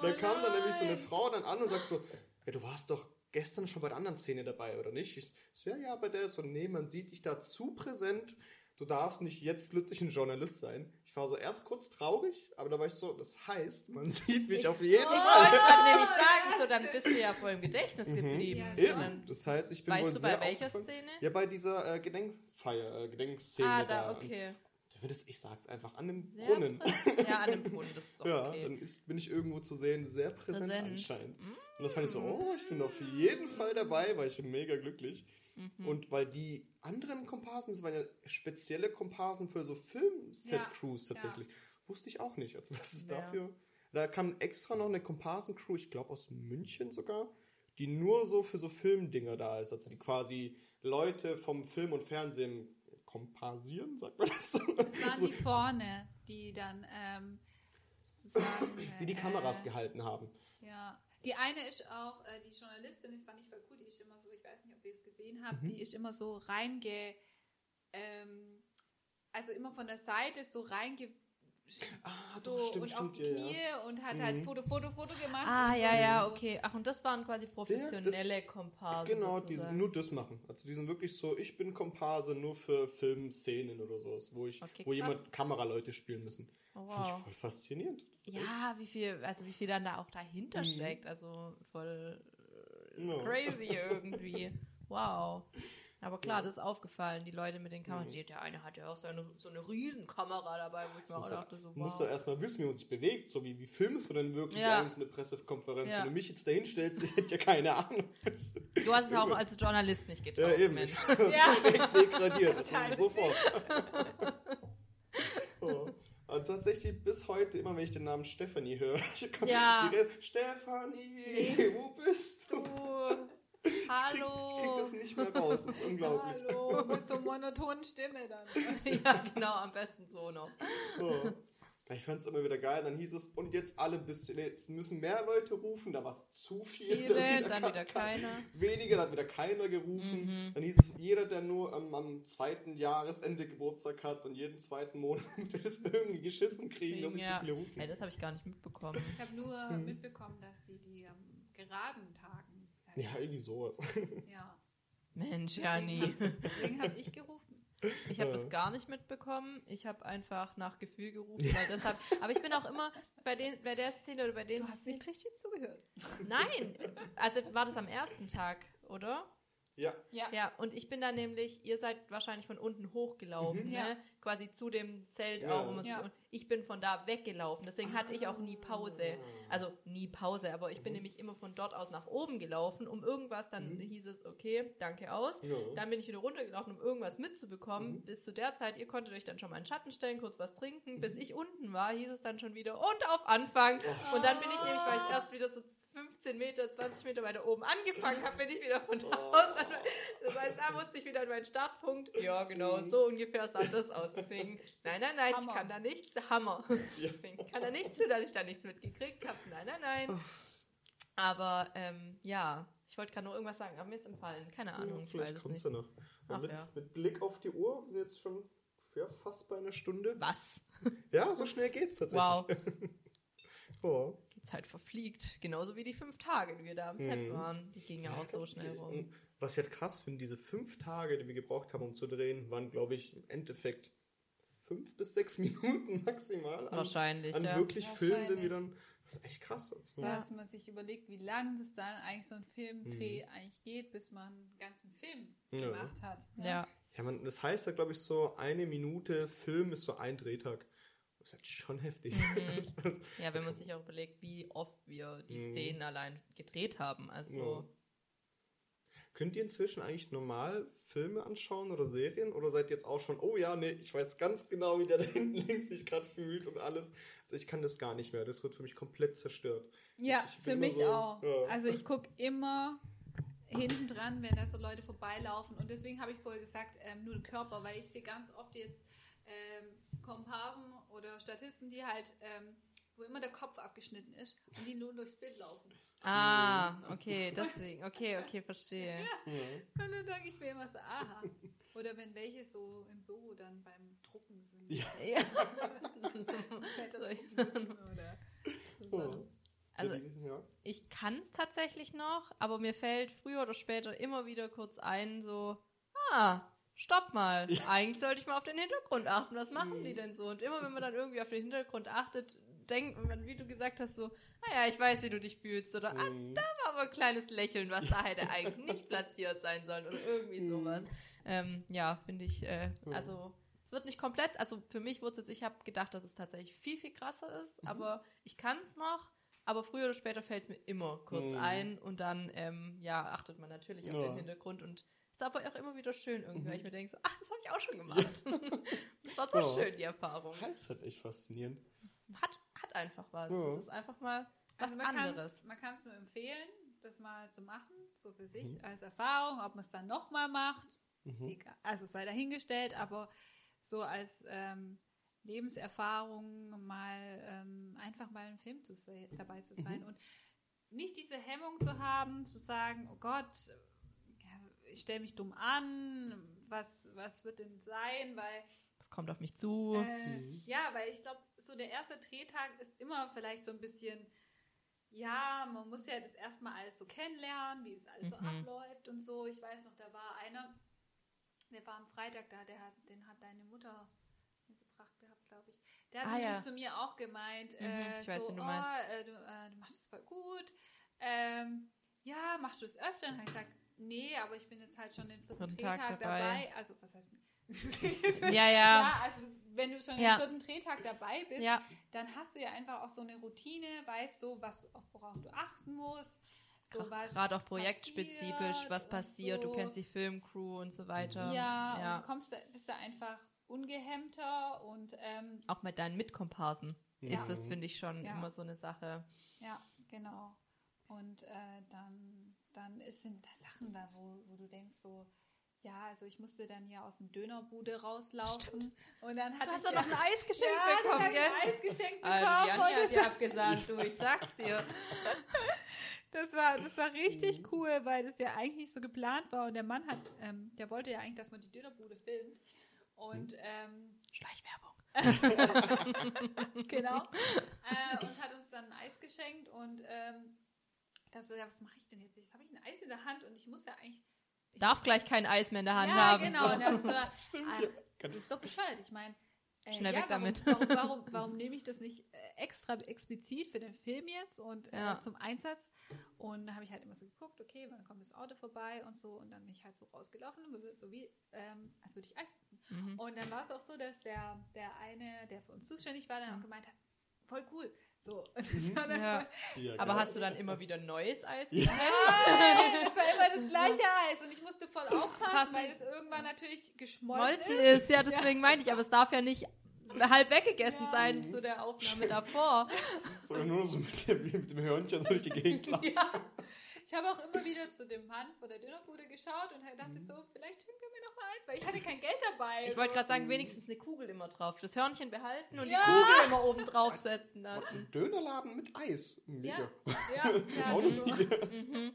Da Oh kam dann nämlich so eine. Frau dann an und sagt so, ja, du warst doch gestern schon bei der anderen Szene dabei, oder nicht? Ich so, ja, ja, bei der ist so, nee, man sieht dich da zu präsent. Du darfst nicht jetzt plötzlich ein Journalist sein. Ich war so erst kurz traurig, aber da war ich so, das heißt, man sieht mich auf jeden Ich Fall. wollte gerade nämlich sagen, so dann bist du ja voll im Gedächtnis geblieben. Ja, Eben. Das heißt, ich bin wohl Weißt du, sehr bei welcher aufgefallen. Szene? Ja, bei dieser äh, Gedenkfeier, äh, Gedenkszene Ah, da. da, okay. Da wird es, ich sag's einfach, an dem Sehr Brunnen. Ja, an dem Brunnen, das ist doch Ja, okay. dann ist, bin ich irgendwo zu sehen, sehr präsent, Präsent. anscheinend. Und dann fand ich so, oh, ich bin auf jeden Fall dabei, war ich mega glücklich. Mhm. Und weil die anderen Komparsen, das waren ja spezielle Komparsen für so Film-Set-Crews Ja, tatsächlich. Wusste ich auch nicht. Also das ist Ja. dafür. Da kam extra noch eine Komparsen-Crew, ich glaube aus München sogar, die nur so für so Filmdinger da ist. Also die quasi Leute vom Film und Fernsehen komparsieren, sagt man das so? Das waren die vorne, die dann ähm, die die äh, Kameras gehalten haben. Ja. Die eine ist auch, äh, die Journalistin, das fand ich voll cool, die ist immer so, ich weiß nicht, ob ihr es gesehen habt, Mhm. die ist immer so reinge, ähm, also immer von der Seite so reinge, Ah, so doch, stimmt, und auf stimmt, die ja, Knie ja. und hat halt Mhm. Foto, Foto, Foto gemacht. Ah, ja, so. ja, okay. Ach, und das waren quasi professionelle Komparsen. Genau, die nur das machen. Also die sind wirklich so, ich bin Komparse nur für Filmszenen oder sowas, wo ich, Okay, wo krass. jemand Kameraleute spielen müssen. Oh, Finde ich wow. voll faszinierend. Ja, wie viel, also wie viel dann da auch dahinter Mhm. steckt. Also voll Ja. crazy irgendwie. Wow. Aber klar, Ja. das ist aufgefallen, die Leute mit den Kameras. Mhm. Der eine hat ja auch so eine, so eine Riesenkamera dabei, wo ich echt- mir auch dachte, so, Du musst wow. doch erstmal wissen, wie man sich bewegt. So wie, wie filmst du denn wirklich Ja. eigentlich so eine Pressekonferenz? Ja. Wenn du mich jetzt dahin stellst, ich hätte ja keine Ahnung. Du hast es auch als Journalist nicht getraut, ja, eben. Mensch. Ja. Direkt degradiert. Das Total. sofort. oh. Und tatsächlich bis heute, immer wenn ich den Namen Stefanie höre, ich komm Ja. direkt, Stefanie, wo bist du? Du, Ich krieg, hallo. ich krieg das nicht mehr raus, das ist unglaublich. Hallo, mit so monotonen Stimme dann. ja, genau, am besten so noch. Oh. Ich fand es immer wieder geil. Dann hieß es, und jetzt alle bis, jetzt müssen mehr Leute rufen, da war es zu viel. Viele, dann wieder ka- keiner. Weniger, dann hat wieder keiner gerufen. Mhm. Dann hieß es, jeder, der nur am, am zweiten Jahresende Geburtstag hat und jeden zweiten Monat wird es irgendwie geschissen kriegen, dass nicht Ja. zu viele rufen. Ey, das habe ich gar nicht mitbekommen. Ich habe nur Hm. mitbekommen, dass die die am geraden Tagen. Ja, irgendwie sowas. ja. Mensch, Jani. Deswegen habe ich gerufen. Ich habe Ja. das gar nicht mitbekommen. Ich habe einfach nach Gefühl gerufen, weil deshalb. Aber ich bin auch immer bei, den, bei der Szene oder bei den. Du hast nicht richtig zugehört. Nein! Also war das am ersten Tag, oder? Ja. Ja. Ja, und ich bin da nämlich, ihr seid wahrscheinlich von unten hochgelaufen, Mhm. ne? Ja. Quasi zu dem Zelt Ja. auch. Um Ja. ich bin von da weggelaufen, deswegen hatte ich auch nie Pause. Also nie Pause, aber ich bin Mhm. nämlich immer von dort aus nach oben gelaufen, um irgendwas, dann Mhm. hieß es, okay, danke aus. Ja. Dann bin ich wieder runtergelaufen, um irgendwas mitzubekommen. Mhm. Bis zu der Zeit, ihr konntet euch dann schon mal in den Schatten stellen, kurz was trinken. Mhm. Bis ich unten war, hieß es dann schon wieder und auf Anfang. Oh. Und dann bin ich nämlich, weil ich erst wieder so 15 Meter, 20 Meter weiter oben angefangen habe, bin ich wieder von da Oh. aus. Das heißt, da musste ich wieder an meinen Startpunkt. Ja, genau, Mhm. so ungefähr sah das aus. Deswegen, nein, nein, nein, ich Hammer. kann da nichts. Hammer. Ja. Deswegen kann da nichts für, dass ich da nichts mitgekriegt habe. Nein, nein, nein. Aber ähm, ja, ich wollte gerade nur irgendwas sagen, aber mir ist entfallen. Keine Ahnung, Ja, vielleicht kommt es ja noch. Ach, mit, ja. mit Blick auf die Uhr, wir sind jetzt schon ja, fast bei einer Stunde. Was? Ja, so schnell geht's tatsächlich. Wow. Oh. Die Zeit verfliegt. Genauso wie die fünf Tage, die wir da am Set Mhm. waren. Die gingen ja auch so schnell rum. Und was ich halt krass finde, diese fünf Tage, die wir gebraucht haben, um zu drehen, waren, glaube ich, im Endeffekt fünf bis sechs Minuten maximal an, Wahrscheinlich, an wirklich Filmen, den wir dann Das ist echt krass. Also. Ja. Dass man sich überlegt, wie lang das dann eigentlich so ein Filmdreh Mhm. eigentlich geht, bis man einen ganzen Film Ja. gemacht hat. Ja. Ja, man, das heißt ja, glaube ich, so eine Minute Film ist so ein Drehtag. Das ist halt schon heftig. Mhm. Das, das, Ja, wenn man sich auch überlegt, wie oft wir die Mhm. Szenen allein gedreht haben. Also, Ja. Könnt ihr inzwischen eigentlich normal Filme anschauen oder Serien? Oder seid ihr jetzt auch schon, oh ja, nee, ich weiß ganz genau, wie der da hinten links sich gerade fühlt und alles. Also ich kann das gar nicht mehr. Das wird für mich komplett zerstört. Ja, Ich bin für mich so, auch. ja. Also ich gucke immer hinten dran, wenn da so Leute vorbeilaufen. Und deswegen habe ich vorher gesagt, ähm, nur den Körper, weil ich sehe ganz oft jetzt ähm, Komparsen oder Statisten, die halt, ähm, wo immer der Kopf abgeschnitten ist und die nur durchs Bild laufen. ah, okay, deswegen. Okay, okay, verstehe. Ja. Und dann denke ich mir immer so, aha. Oder wenn welche so im Büro dann beim Drucken sind. Ja. Ja. So Oh. Sachen. Also, ja, ja. ich kann es tatsächlich noch, aber mir fällt früher oder später immer wieder kurz ein, so, ah, stopp mal. Eigentlich sollte ich mal auf den Hintergrund achten. Was machen die denn so? Und immer wenn man dann irgendwie auf den Hintergrund achtet, denkt man, wie du gesagt hast, so, ah ja, ich weiß, wie du dich fühlst. Oder, ah, Mhm. da war aber ein kleines Lächeln, was da hätte eigentlich nicht platziert sein sollen. Oder irgendwie Mhm. sowas. Ähm, ja, finde ich, äh, also, es wird nicht komplett, also für mich wurde es jetzt, ich habe gedacht, dass es tatsächlich viel, viel krasser ist, Mhm. aber ich kann es noch. Aber früher oder später fällt es mir immer kurz Mhm. ein und dann, ähm, ja, achtet man natürlich auf Ja. den Hintergrund und ist aber auch immer wieder schön irgendwie, weil Mhm. ich mir denke, so, ach, das habe ich auch schon gemacht. das war so Ja. schön, die Erfahrung. Das ist halt echt faszinierend. Hat, hat einfach was. Ja. Es ist einfach mal was Also man anderes. kann's- Man kann es nur empfehlen, das mal zu machen, so für sich Mhm. als Erfahrung, ob man es dann nochmal macht. Mhm. Egal. Also sei dahingestellt, aber so als ähm, Lebenserfahrung mal ähm, einfach mal im Film zu dabei zu sein und nicht diese Hemmung zu haben, zu sagen, oh Gott, ich stelle mich dumm an, was, was wird denn sein, weil Es kommt auf mich zu. äh, Mhm. ja, weil ich glaube, so der erste Drehtag ist immer vielleicht so ein bisschen, ja, man muss ja das erstmal alles so kennenlernen, wie das alles so Mhm. abläuft und so. Ich weiß noch, da war einer, der war am Freitag da, der hat, den hat deine Mutter mitgebracht gehabt, glaube ich. Der hat Ah, ja. zu mir auch gemeint, Mhm, äh, ich weiß, so, wen du oh, äh, du, äh, du machst das voll gut. Ähm, ja, machst du es öfter? Und dann habe ich gesagt, nee, aber ich bin jetzt halt schon den vierten Vierten Tag Drehtag dabei. dabei. Also, was heißt Ja, ja. ja, also wenn du schon Ja. im vierten Drehtag dabei bist, Ja, dann hast du ja einfach auch so eine Routine, weißt so, was du, auf worauf du achten musst. So gerade auch projektspezifisch, was passiert. Du so. kennst die Filmcrew und so weiter. Ja, ja. und du kommst da, bist da einfach ungehemmter und ähm, Auch mit deinen Mitkomparsen Ja. ist das, finde ich, schon Ja. immer so eine Sache. ja, genau. Und äh, dann, dann ist, sind da Sachen da, wo, wo du denkst so, ja, also ich musste dann hier aus dem Dönerbude rauslaufen. Stimmt. Und dann Du hatte hast ich doch noch ein Eis geschenkt ja, bekommen, gell? ein Eis geschenkt Also, bekommen. die und Anja hat dir abgesagt, du, ich sag's dir. Das war, das war richtig cool, weil das ja eigentlich nicht so geplant war. Und der Mann hat, ähm, der wollte ja eigentlich, dass man die Dönerbude filmt. Und ähm, Schleichwerbung. genau. äh, und hat uns dann ein Eis geschenkt. Und ähm, ich dachte so, ja, was mache ich denn jetzt? Jetzt habe ich ein Eis in der Hand und ich muss ja eigentlich. Ich Darf gleich kein Eis mehr in der Hand ja, haben. genau. Und dann so, Stimmt, ah, ja. das ist doch bescheuert. Ich meine, äh, Schnell ja, weg warum, damit. Warum, warum, warum nehme ich das nicht äh, extra explizit für den Film jetzt und äh, Ja. zum Einsatz? Und da habe ich halt immer so geguckt, okay, wann kommt das Auto vorbei und so. Und dann bin ich halt so rausgelaufen, so wie, ähm, als würde ich Eis essen. Mhm. Und dann war es auch so, dass der, der eine, der für uns zuständig war, dann auch gemeint hat, voll cool. So. Dann Ja. Ja, Aber geil. hast du dann immer wieder neues Eis? Ja. Nein, das war immer das gleiche Eis und ich musste voll aufpassen, Passen. weil es irgendwann natürlich geschmolzen Molzen ist. ist, ja, deswegen meinte ich, aber es darf ja nicht halb weggegessen Ja. sein zu der Aufnahme davor. Sogar nur so mit, der, mit dem Hörnchen so durch die Gegend laufen. ja. Ich habe auch immer wieder zu dem Mann vor der Dönerbude geschaut und dachte so, vielleicht schenkt er mir noch mal eins, weil ich hatte kein Geld dabei. Ich wollte so. gerade sagen, wenigstens eine Kugel immer drauf. Das Hörnchen behalten und Ja. die Kugel immer oben draufsetzen lassen. Ein Dönerladen mit Eis. Mega. Ja, ja, der Auch so, Idee. Mhm.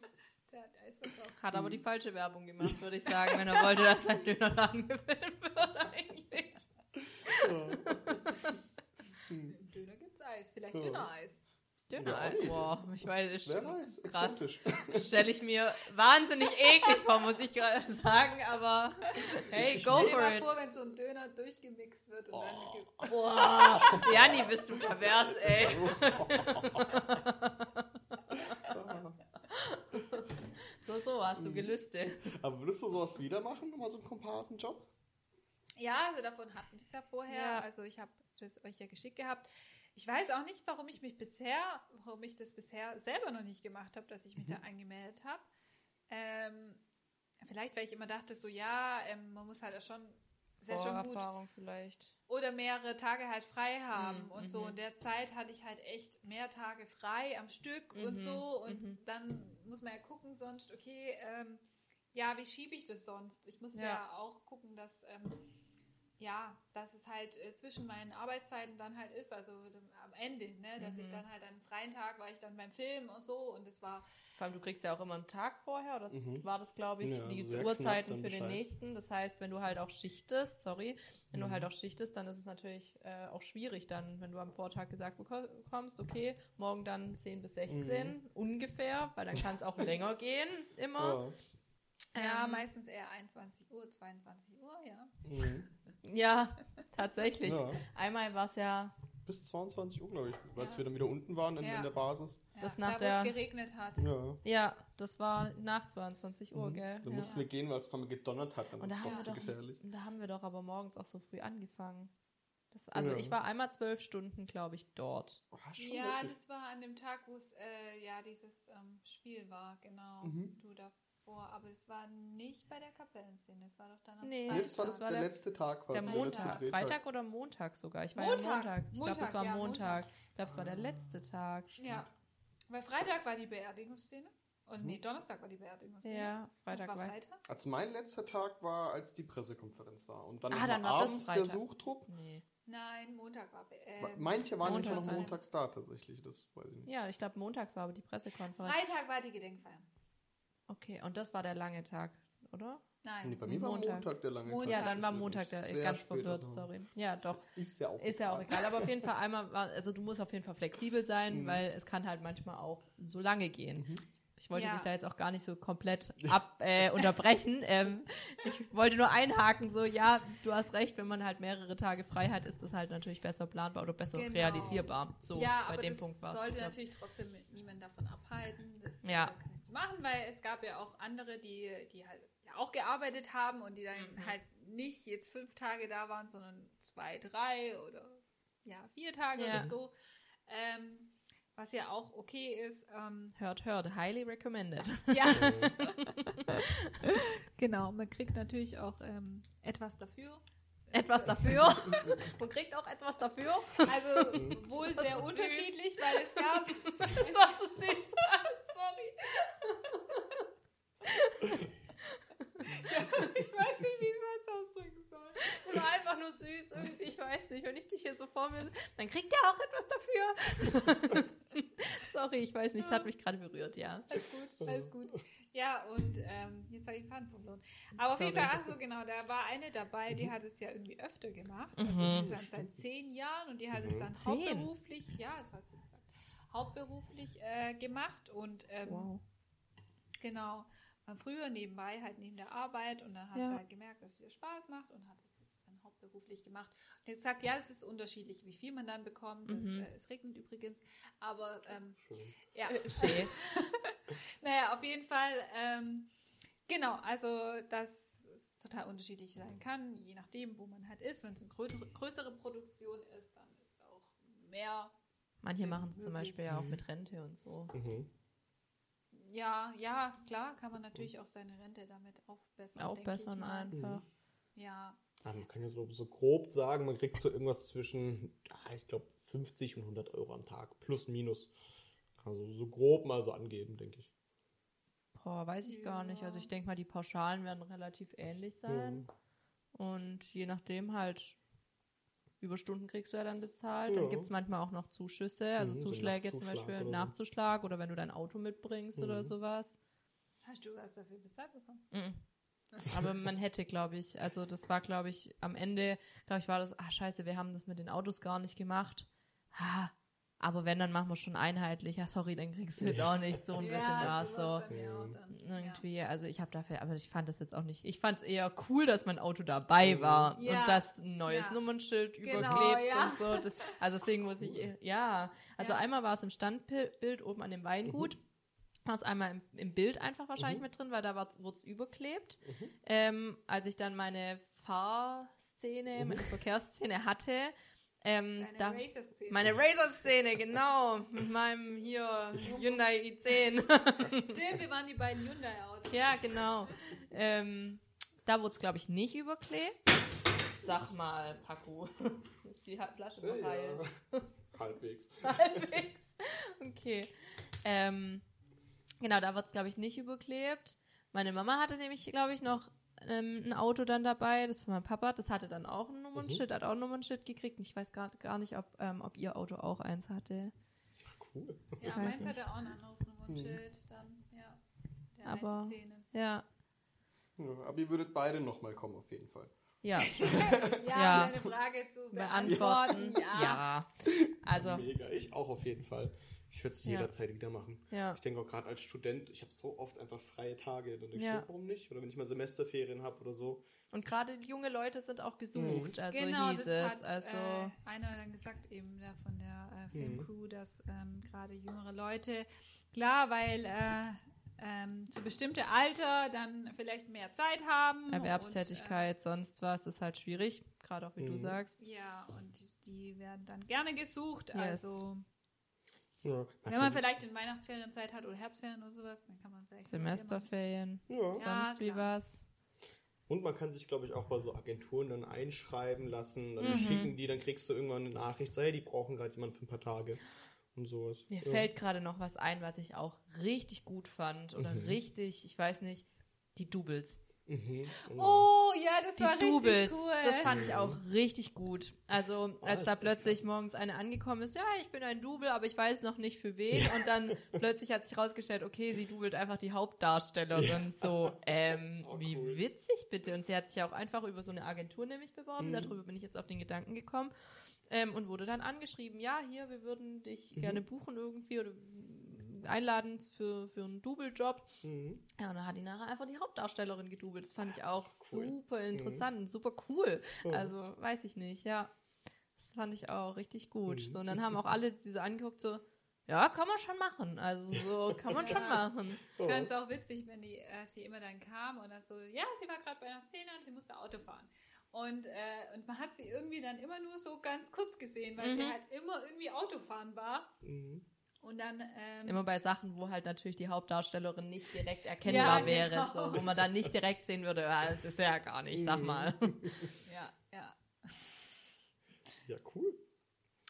der hat Eis verkauft. Hat aber die falsche Werbung gemacht, würde ich sagen, wenn er wollte, dass sein Dönerladen gefilmt wird eigentlich. Im Döner gibt's Eis, vielleicht Ja. Dönereis. Döner. Ja, Boah, ich weiß, ist Wer schon weiß, krass. Stelle ich mir wahnsinnig eklig vor, muss ich gerade sagen, aber hey, go for it. vor, wenn so ein Döner durchgemixt wird und dann Boah, Jani, bist du pervers, ey. So, so, hast du Mhm. Gelüste. Aber würdest du sowas wieder machen? Nochmal so einen Komparsenjob? Ja, also davon hatten wir es ja vorher. Ja. Also ich habe das euch ja geschickt gehabt. Ich weiß auch nicht, warum ich mich bisher, warum ich das bisher selber noch nicht gemacht habe, dass ich mich da angemeldet habe. Ähm, vielleicht, weil ich immer dachte, so ja, ähm, man muss halt auch schon sehr schon gut vielleicht. oder mehrere Tage halt frei haben Mhm, und so. mhm. In der Zeit hatte ich halt echt mehr Tage frei am Stück und Mhm, so. Und mhm. dann muss man ja gucken, sonst, okay, ähm, ja, wie schiebe ich das sonst? Ich muss ja, Ja. auch gucken, dass, ähm, ja, dass es halt äh, zwischen meinen Arbeitszeiten dann halt ist, also am Ende, ne, dass ich Mhm. dann halt an einem freien Tag war ich dann beim Film und so und es war Vor allem, du kriegst ja auch immer einen Tag vorher, oder Mhm. war das, glaube ich, Ja, die Uhrzeiten für dann den Bescheid. nächsten. Das heißt, wenn du halt auch schichtest, sorry, wenn Mhm. du halt auch schichtest, dann ist es natürlich äh, auch schwierig dann, wenn du am Vortag gesagt beko- bekommst, okay, morgen dann 10 bis 16 Mhm. ungefähr, weil dann kann es auch länger gehen, immer. ja Ähm, meistens eher 21 Uhr, 22 Uhr, ja. Mhm. Ja, tatsächlich. Ja. Einmal war es ja Bis 22 Uhr, glaube ich, weil Ja. wir dann wieder unten waren in, Ja. in der Basis. Das ja, nach da, der- geregnet hat. Ja. Ja, das war nach 22 Uhr, Mhm. gell? Dann ja. mussten wir gehen, weil es vor allem gedonnert hat. Dann Und war da es haben, doch wir zu doch, gefährlich. und da haben wir doch aber morgens auch so früh angefangen. Das, also Ja. ich war einmal zwölf Stunden, glaube ich, dort. Oh, schon Ja, wirklich. das war an dem Tag, wo es äh, ja dieses ähm, Spiel war, genau. Mhm. Du davor, aber es war nicht bei der Kapellenszene, es war doch dann am Nee, Nee, das war das, Das war der, der- letzte Tag. quasi, Der Montag. Drehtag. Freitag oder Montag sogar. Ich war Montag. ja Montag. Ich glaube, es war ja, Montag. Montag. Ich glaube, es war der letzte Tag. Ja. Weil Freitag war die Beerdigungsszene. Und nee, Mhm. Donnerstag war die Beerdigungsszene. Ja, Freitag war war Freitag? Also mein letzter Tag war, als die Pressekonferenz war. Und dann, Ah, dann abends der Freitag. Suchtrupp. Nee. Nein, Montag war äh, Manche waren Montag noch montags da tatsächlich. Das weiß ich nicht. Ja, ich glaube, montags war aber die Pressekonferenz. Freitag war die Gedenkfeier. Okay, und das war der lange Tag, oder? Nein. Nee, bei mir war Montag. Montag der lange Montag. Tag. Ja, dann war. Montag der ganz verwirrt, also. sorry. Ja, doch. Ist ja auch Ist ja auch egal, aber auf jeden Fall einmal, war, also du musst auf jeden Fall flexibel sein, Mhm. weil es kann halt manchmal auch so lange gehen. Mhm. Ich wollte Ja. dich da jetzt auch gar nicht so komplett ab, äh, unterbrechen. ähm, ich wollte nur einhaken, so, ja, du hast recht, wenn man halt mehrere Tage frei hat, ist das halt natürlich besser planbar oder besser Genau. realisierbar. So, ja, bei aber dem das Punkt war es. sollte natürlich trotzdem niemand davon abhalten, das Ja. Äh, machen, weil es gab ja auch andere, die, die halt ja auch gearbeitet haben und die dann Mhm. halt nicht jetzt fünf Tage da waren, sondern zwei, drei oder ja, vier Tage Ja. oder so. Ähm, was ja auch okay ist. Ähm, Hört, hört, highly recommended. ja, Äh, genau. Man kriegt natürlich auch ähm, etwas dafür. Etwas dafür. Man kriegt auch etwas dafür. Also wohl Das sehr süß. unterschiedlich, weil es gab Das war so süß. Sorry. ich weiß nicht, wie ich es sonst ausdrücken soll. Das war einfach nur süß. Irgendwie, ich weiß nicht, wenn ich dich hier so vor mir. Dann kriegt er auch etwas dafür. Sorry, ich weiß nicht, es hat mich gerade berührt, ja. Alles gut, alles gut. Ja, und ähm, jetzt habe ich den Faden verloren. Aber auf Sorry. jeden Fall, ach so, genau, da war eine dabei, die hat es ja irgendwie öfter gemacht. Also Mhm. seit zehn Jahren und die hat es Mhm. dann Zehn? hauptberuflich, ja, das hat sie hauptberuflich äh, gemacht und ähm, Wow. genau, war früher nebenbei, halt neben der Arbeit und dann hat Ja. sie halt gemerkt, dass es ihr Spaß macht und hat es jetzt dann hauptberuflich gemacht. Und jetzt sagt, ja, es ist unterschiedlich, wie viel man dann bekommt. Das, Mhm. äh, es regnet übrigens, aber ähm, Schön. ja. Äh, schön. Naja, auf jeden Fall, ähm, genau, also dass es total unterschiedlich sein kann, je nachdem, wo man halt ist. Wenn es eine größere, größere Produktion ist, dann ist auch mehr, Manche Ja, machen es zum. Beispiel ja auch Mhm. mit Rente und so. Mhm. ja, ja, klar, kann man natürlich auch seine Rente damit aufbessern. denke Aufbessern einfach. Ja, Ja, man kann ja so, so grob sagen, man kriegt so irgendwas zwischen, ja, ich glaube, 50 und 100 Euro am Tag. Plus, minus. Also so grob mal so angeben, denke ich. Boah, weiß ich gar nicht. Also Ja. ich denke mal, die Pauschalen werden relativ ähnlich sein. Und je nachdem halt, Überstunden kriegst du ja dann bezahlt. Dann Ja. gibt es manchmal auch noch Zuschüsse, also Mhm, so Zuschläge zum Nachzuschlag Beispiel, oder so. Nachzuschlag oder wenn du dein Auto mitbringst oder Mhm. sowas. hast du was dafür bezahlt bekommen? Mhm. Aber man hätte, glaube ich, also das war, glaube ich, am Ende, glaube ich, war das, ach scheiße, wir haben das mit den Autos gar nicht gemacht. Ah, Aber wenn, dann machen wir schon einheitlich. Ja, sorry, dann kriegst du jetzt auch nicht. So ein bisschen war es so. Irgendwie, also ich habe dafür, aber ich fand das jetzt auch nicht. Ich fand es eher cool, dass mein Auto dabei war Ja. und dass ein neues Ja. Nummernschild Genau, überklebt ja. und so. Das, also deswegen muss ich, ja. Also Ja. einmal war es im Standbild oben an dem Weingut. War es einmal im, im Bild einfach wahrscheinlich mit drin, weil da wurde es überklebt. Ähm, als ich dann meine Fahrszene, meine Verkehrsszene hatte, ähm, Deine da, Racer-Szene. meine Racer-Szene, genau, mit meinem hier Hyundai i10. Stimmt, wir waren die beiden Hyundai-Autos. Ja, genau. Ähm, da wurde es, glaube ich, nicht überklebt. Sag mal, Paco. Ist die Flasche noch heil? Ja, halbwegs. Halbwegs. Okay. Ähm, genau, da wird es, glaube ich, nicht überklebt. Meine Mama hatte nämlich, glaube ich, noch ähm, ein Auto dann dabei, das von meinem Papa. Das hatte dann auch ein Nummernschild, hat auch ein Nummernschild gekriegt. Und ich weiß gerade gar nicht, ob, ähm, ob ihr Auto auch eins hatte. Cool. Ja, meins nicht. hatte auch ein anderes Nummernschild dann, ja. Der Aber- 1-Szene. Ja, Ja, aber ihr würdet beide nochmal kommen, auf jeden Fall. ja, Ja, Ja. deine Frage zu beantworten. beantworten. Ja. Ja. Also, Mega, ich auch auf jeden Fall. Ich würde es Ja. jederzeit wieder machen. ja. Ich denke auch gerade als Student, ich habe so oft einfach freie Tage. Dann denke ich, Ja. so, warum nicht? Oder wenn ich mal Semesterferien habe oder so. Und gerade junge Leute sind auch gesucht, also genau, hieß das es. hat also, äh, einer dann gesagt, eben der von der äh, Filmcrew, dass ähm, gerade jüngere Leute, klar, weil äh, ähm, zu bestimmte Alter dann vielleicht mehr Zeit haben. Erwerbstätigkeit, sonst was, ist halt schwierig, gerade auch wie du Mhm. sagst. Und, äh, ja, und die werden dann gerne gesucht. Yes. Also, Ja, wenn man vielleicht in Weihnachtsferienzeit hat oder Herbstferien oder sowas, dann kann man vielleicht. Semesterferien, ja. Ja, sonst wie was. Und man kann sich, glaube ich, auch bei so Agenturen dann einschreiben lassen. Dann Mhm. schicken die, dann kriegst du irgendwann eine Nachricht, so, hey, die brauchen gerade jemanden für ein paar Tage. Und sowas. Mir ja. fällt gerade noch was ein, was ich auch richtig gut fand oder Mhm. richtig, ich weiß nicht, die Doubles. Mhm. Oh, ja, das Die war Doubles, richtig cool. das fand ich auch richtig gut. Also, Oh, als das da plötzlich morgens eine angekommen ist, ja, ich bin ein Double, aber ich weiß noch nicht für wen. Und dann plötzlich hat sich rausgestellt, okay, sie doubelt einfach die Hauptdarstellerin. So, ähm, Oh, wie cool. witzig bitte. Und sie hat sich auch einfach über so eine Agentur nämlich beworben. Mhm. Darüber bin ich jetzt auf den Gedanken gekommen. Ähm, und wurde dann angeschrieben, ja, hier, wir würden dich Mhm. gerne buchen irgendwie oder einladen für, für einen Double-Job. Mhm. Ja, und dann hat die nachher einfach die Hauptdarstellerin gedoubelt. Das fand ich auch Cool. super interessant, super cool. Oh. Also, weiß ich nicht, ja. Das fand ich auch richtig gut. Mhm. So, und dann haben auch alle sie so angeguckt, so, ja, kann man schon machen. Also, so kann man schon Ja. machen. Oh. Ich fand es auch witzig, wenn die, äh, sie immer dann kam und dann so, ja, sie war gerade bei einer Szene und sie musste Auto fahren. Und, äh, und man hat sie irgendwie dann immer nur so ganz kurz gesehen, weil sie Mhm. halt immer irgendwie Autofahren war. Mhm. Und dann, ähm, Immer bei Sachen, wo halt natürlich die Hauptdarstellerin nicht direkt erkennbar Ja, wäre, genau. so, wo man dann nicht direkt sehen würde, ja, das ist ja gar nicht, sag Mhm. mal. ja, ja. Ja, cool.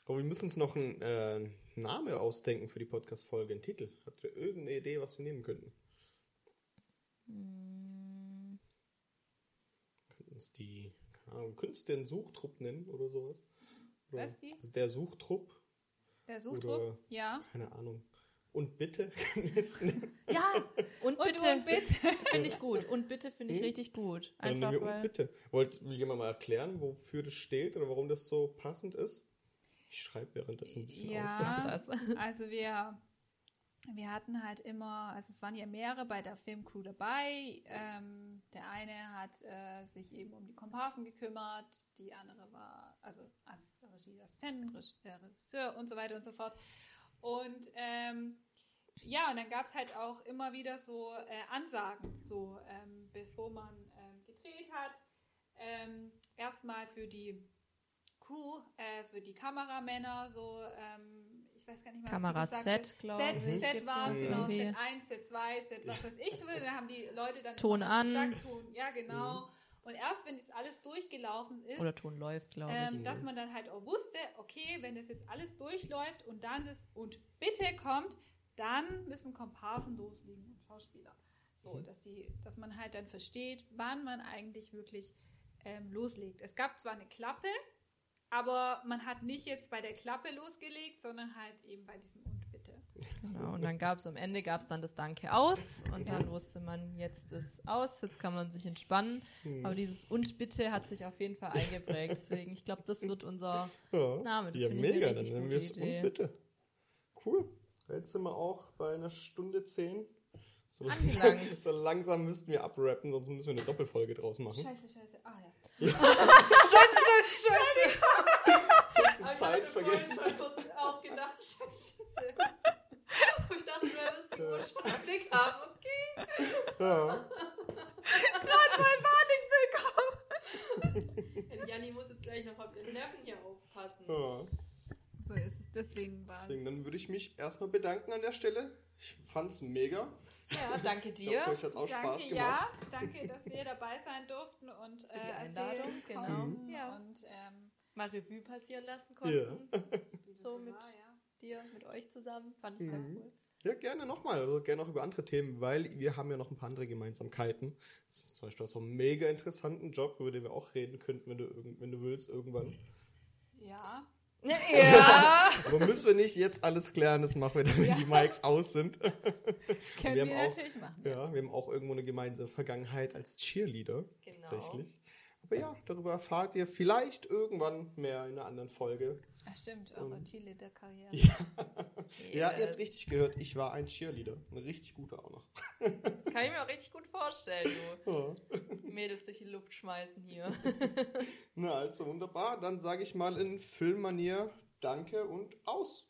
Aber wir müssen uns noch einen äh, Name ausdenken für die Podcast-Folge, einen Titel. Habt ihr irgendeine Idee, was wir nehmen könnten? Könnten uns die, keine Ahnung, könntest du den Suchtrupp nennen oder sowas? Oder Was, die? Der Suchtrupp, Der Oder- Suchtrupp, ja. keine Ahnung. Und bitte. Ja, und Und, bitte, und bitte. finde ich gut. Und bitte finde ich Hm? richtig gut. Dann Einfach wir und weil, bitte. Wollt jemand mal erklären, wofür das steht oder warum das so passend ist? Ich schreibe währenddessen ein bisschen Ja. auf. Das. Also wir, wir hatten halt immer, also es waren ja mehrere bei der Filmcrew dabei. Ähm, der eine hat äh, sich eben um die Komparsen gekümmert, die andere war also als Regieassistentin, Reg- äh, Regisseur und so weiter und so fort. Und ähm, ja, und dann gab es halt auch immer wieder so äh, Ansagen, so ähm, bevor man ähm, gedreht hat. Ähm, erstmal für die Crew, äh, für die Kameramänner, so, ähm, ich weiß gar nicht mehr, glaub Set, ich, Set gibt's war es, genau. Set 1, Set 2, Set was weiß ich, da haben die Leute dann Ton an. gesagt, Ton, ja genau. Und erst wenn das alles durchgelaufen ist, Oder Ton läuft, glaube ich. ähm, dass man dann halt auch wusste, okay, wenn das jetzt alles durchläuft und dann das und bitte kommt, dann müssen Komparsen loslegen und Schauspieler. So, Mhm. dass sie, dass man halt dann versteht, wann man eigentlich wirklich ähm, loslegt. Es gab zwar eine Klappe, aber man hat nicht jetzt bei der Klappe losgelegt, sondern halt eben bei diesem und bitte. Genau, und dann gab es am Ende gab es dann das Danke aus und dann wusste man, jetzt ist aus, jetzt kann man sich entspannen. Hm. Aber dieses und bitte hat sich auf jeden Fall eingeprägt. Deswegen, ich glaube, das wird unser Ja, Name. Das ja mega, dann nennen wir es und bitte. cool. Jetzt sind wir auch bei einer Stunde zehn. So Angelangt. so langsam müssten wir abrappen, sonst müssen wir eine Doppelfolge draus machen. Scheiße, scheiße. Ah ja. Scheiße, scheiße, scheiße. Kurze Zeit vergessen. Ich habe auch gedacht, scheiße. Aber ich dachte, du wirst schon im Blick haben, okay. Ja. Janni muss jetzt gleich noch auf ihren Nerven hier aufpassen. Ja. So ist es. Deswegen war Deswegen, es. dann würde ich mich erstmal bedanken an der Stelle. Ich fand's mega. Ja, danke Ich dir. hoffe, euch hat's auch Spaß Danke, gemacht. ja. Danke, dass wir dabei sein durften und äh, die Einladung, genau. konnten Ja. Und ähm, Mal Revue passieren lassen konnten. das So mit- war, ja. Dir, mit euch zusammen. Fand ich sehr Mhm. cool. Ja, gerne nochmal. Also gerne auch über andere Themen, weil wir haben ja noch ein paar andere Gemeinsamkeiten. Zum Beispiel hast du einen mega interessanten Job, über den wir auch reden könnten, wenn du, irgend, wenn du willst, irgendwann. Ja. Ja. Aber müssen wir nicht jetzt alles klären, das machen wir dann, wenn Ja. die Mics aus sind. Können Wir wir, haben auch- natürlich machen. Ja, wir haben auch irgendwo eine gemeinsame Vergangenheit als Cheerleader. Genau. Tatsächlich. Aber ja, darüber erfahrt ihr vielleicht irgendwann mehr in einer anderen Folge. Ach, stimmt, eure Und- Cheerleader-Karriere. Ja, ja ihr Yes. habt richtig gehört, ich war ein Cheerleader. Ein richtig guter auch noch. Kann ich mir auch richtig gut vorstellen, du. Ja. Mädels durch die Luft schmeißen hier. Na, also wunderbar. Dann sage ich mal in Filmmanier Danke und aus.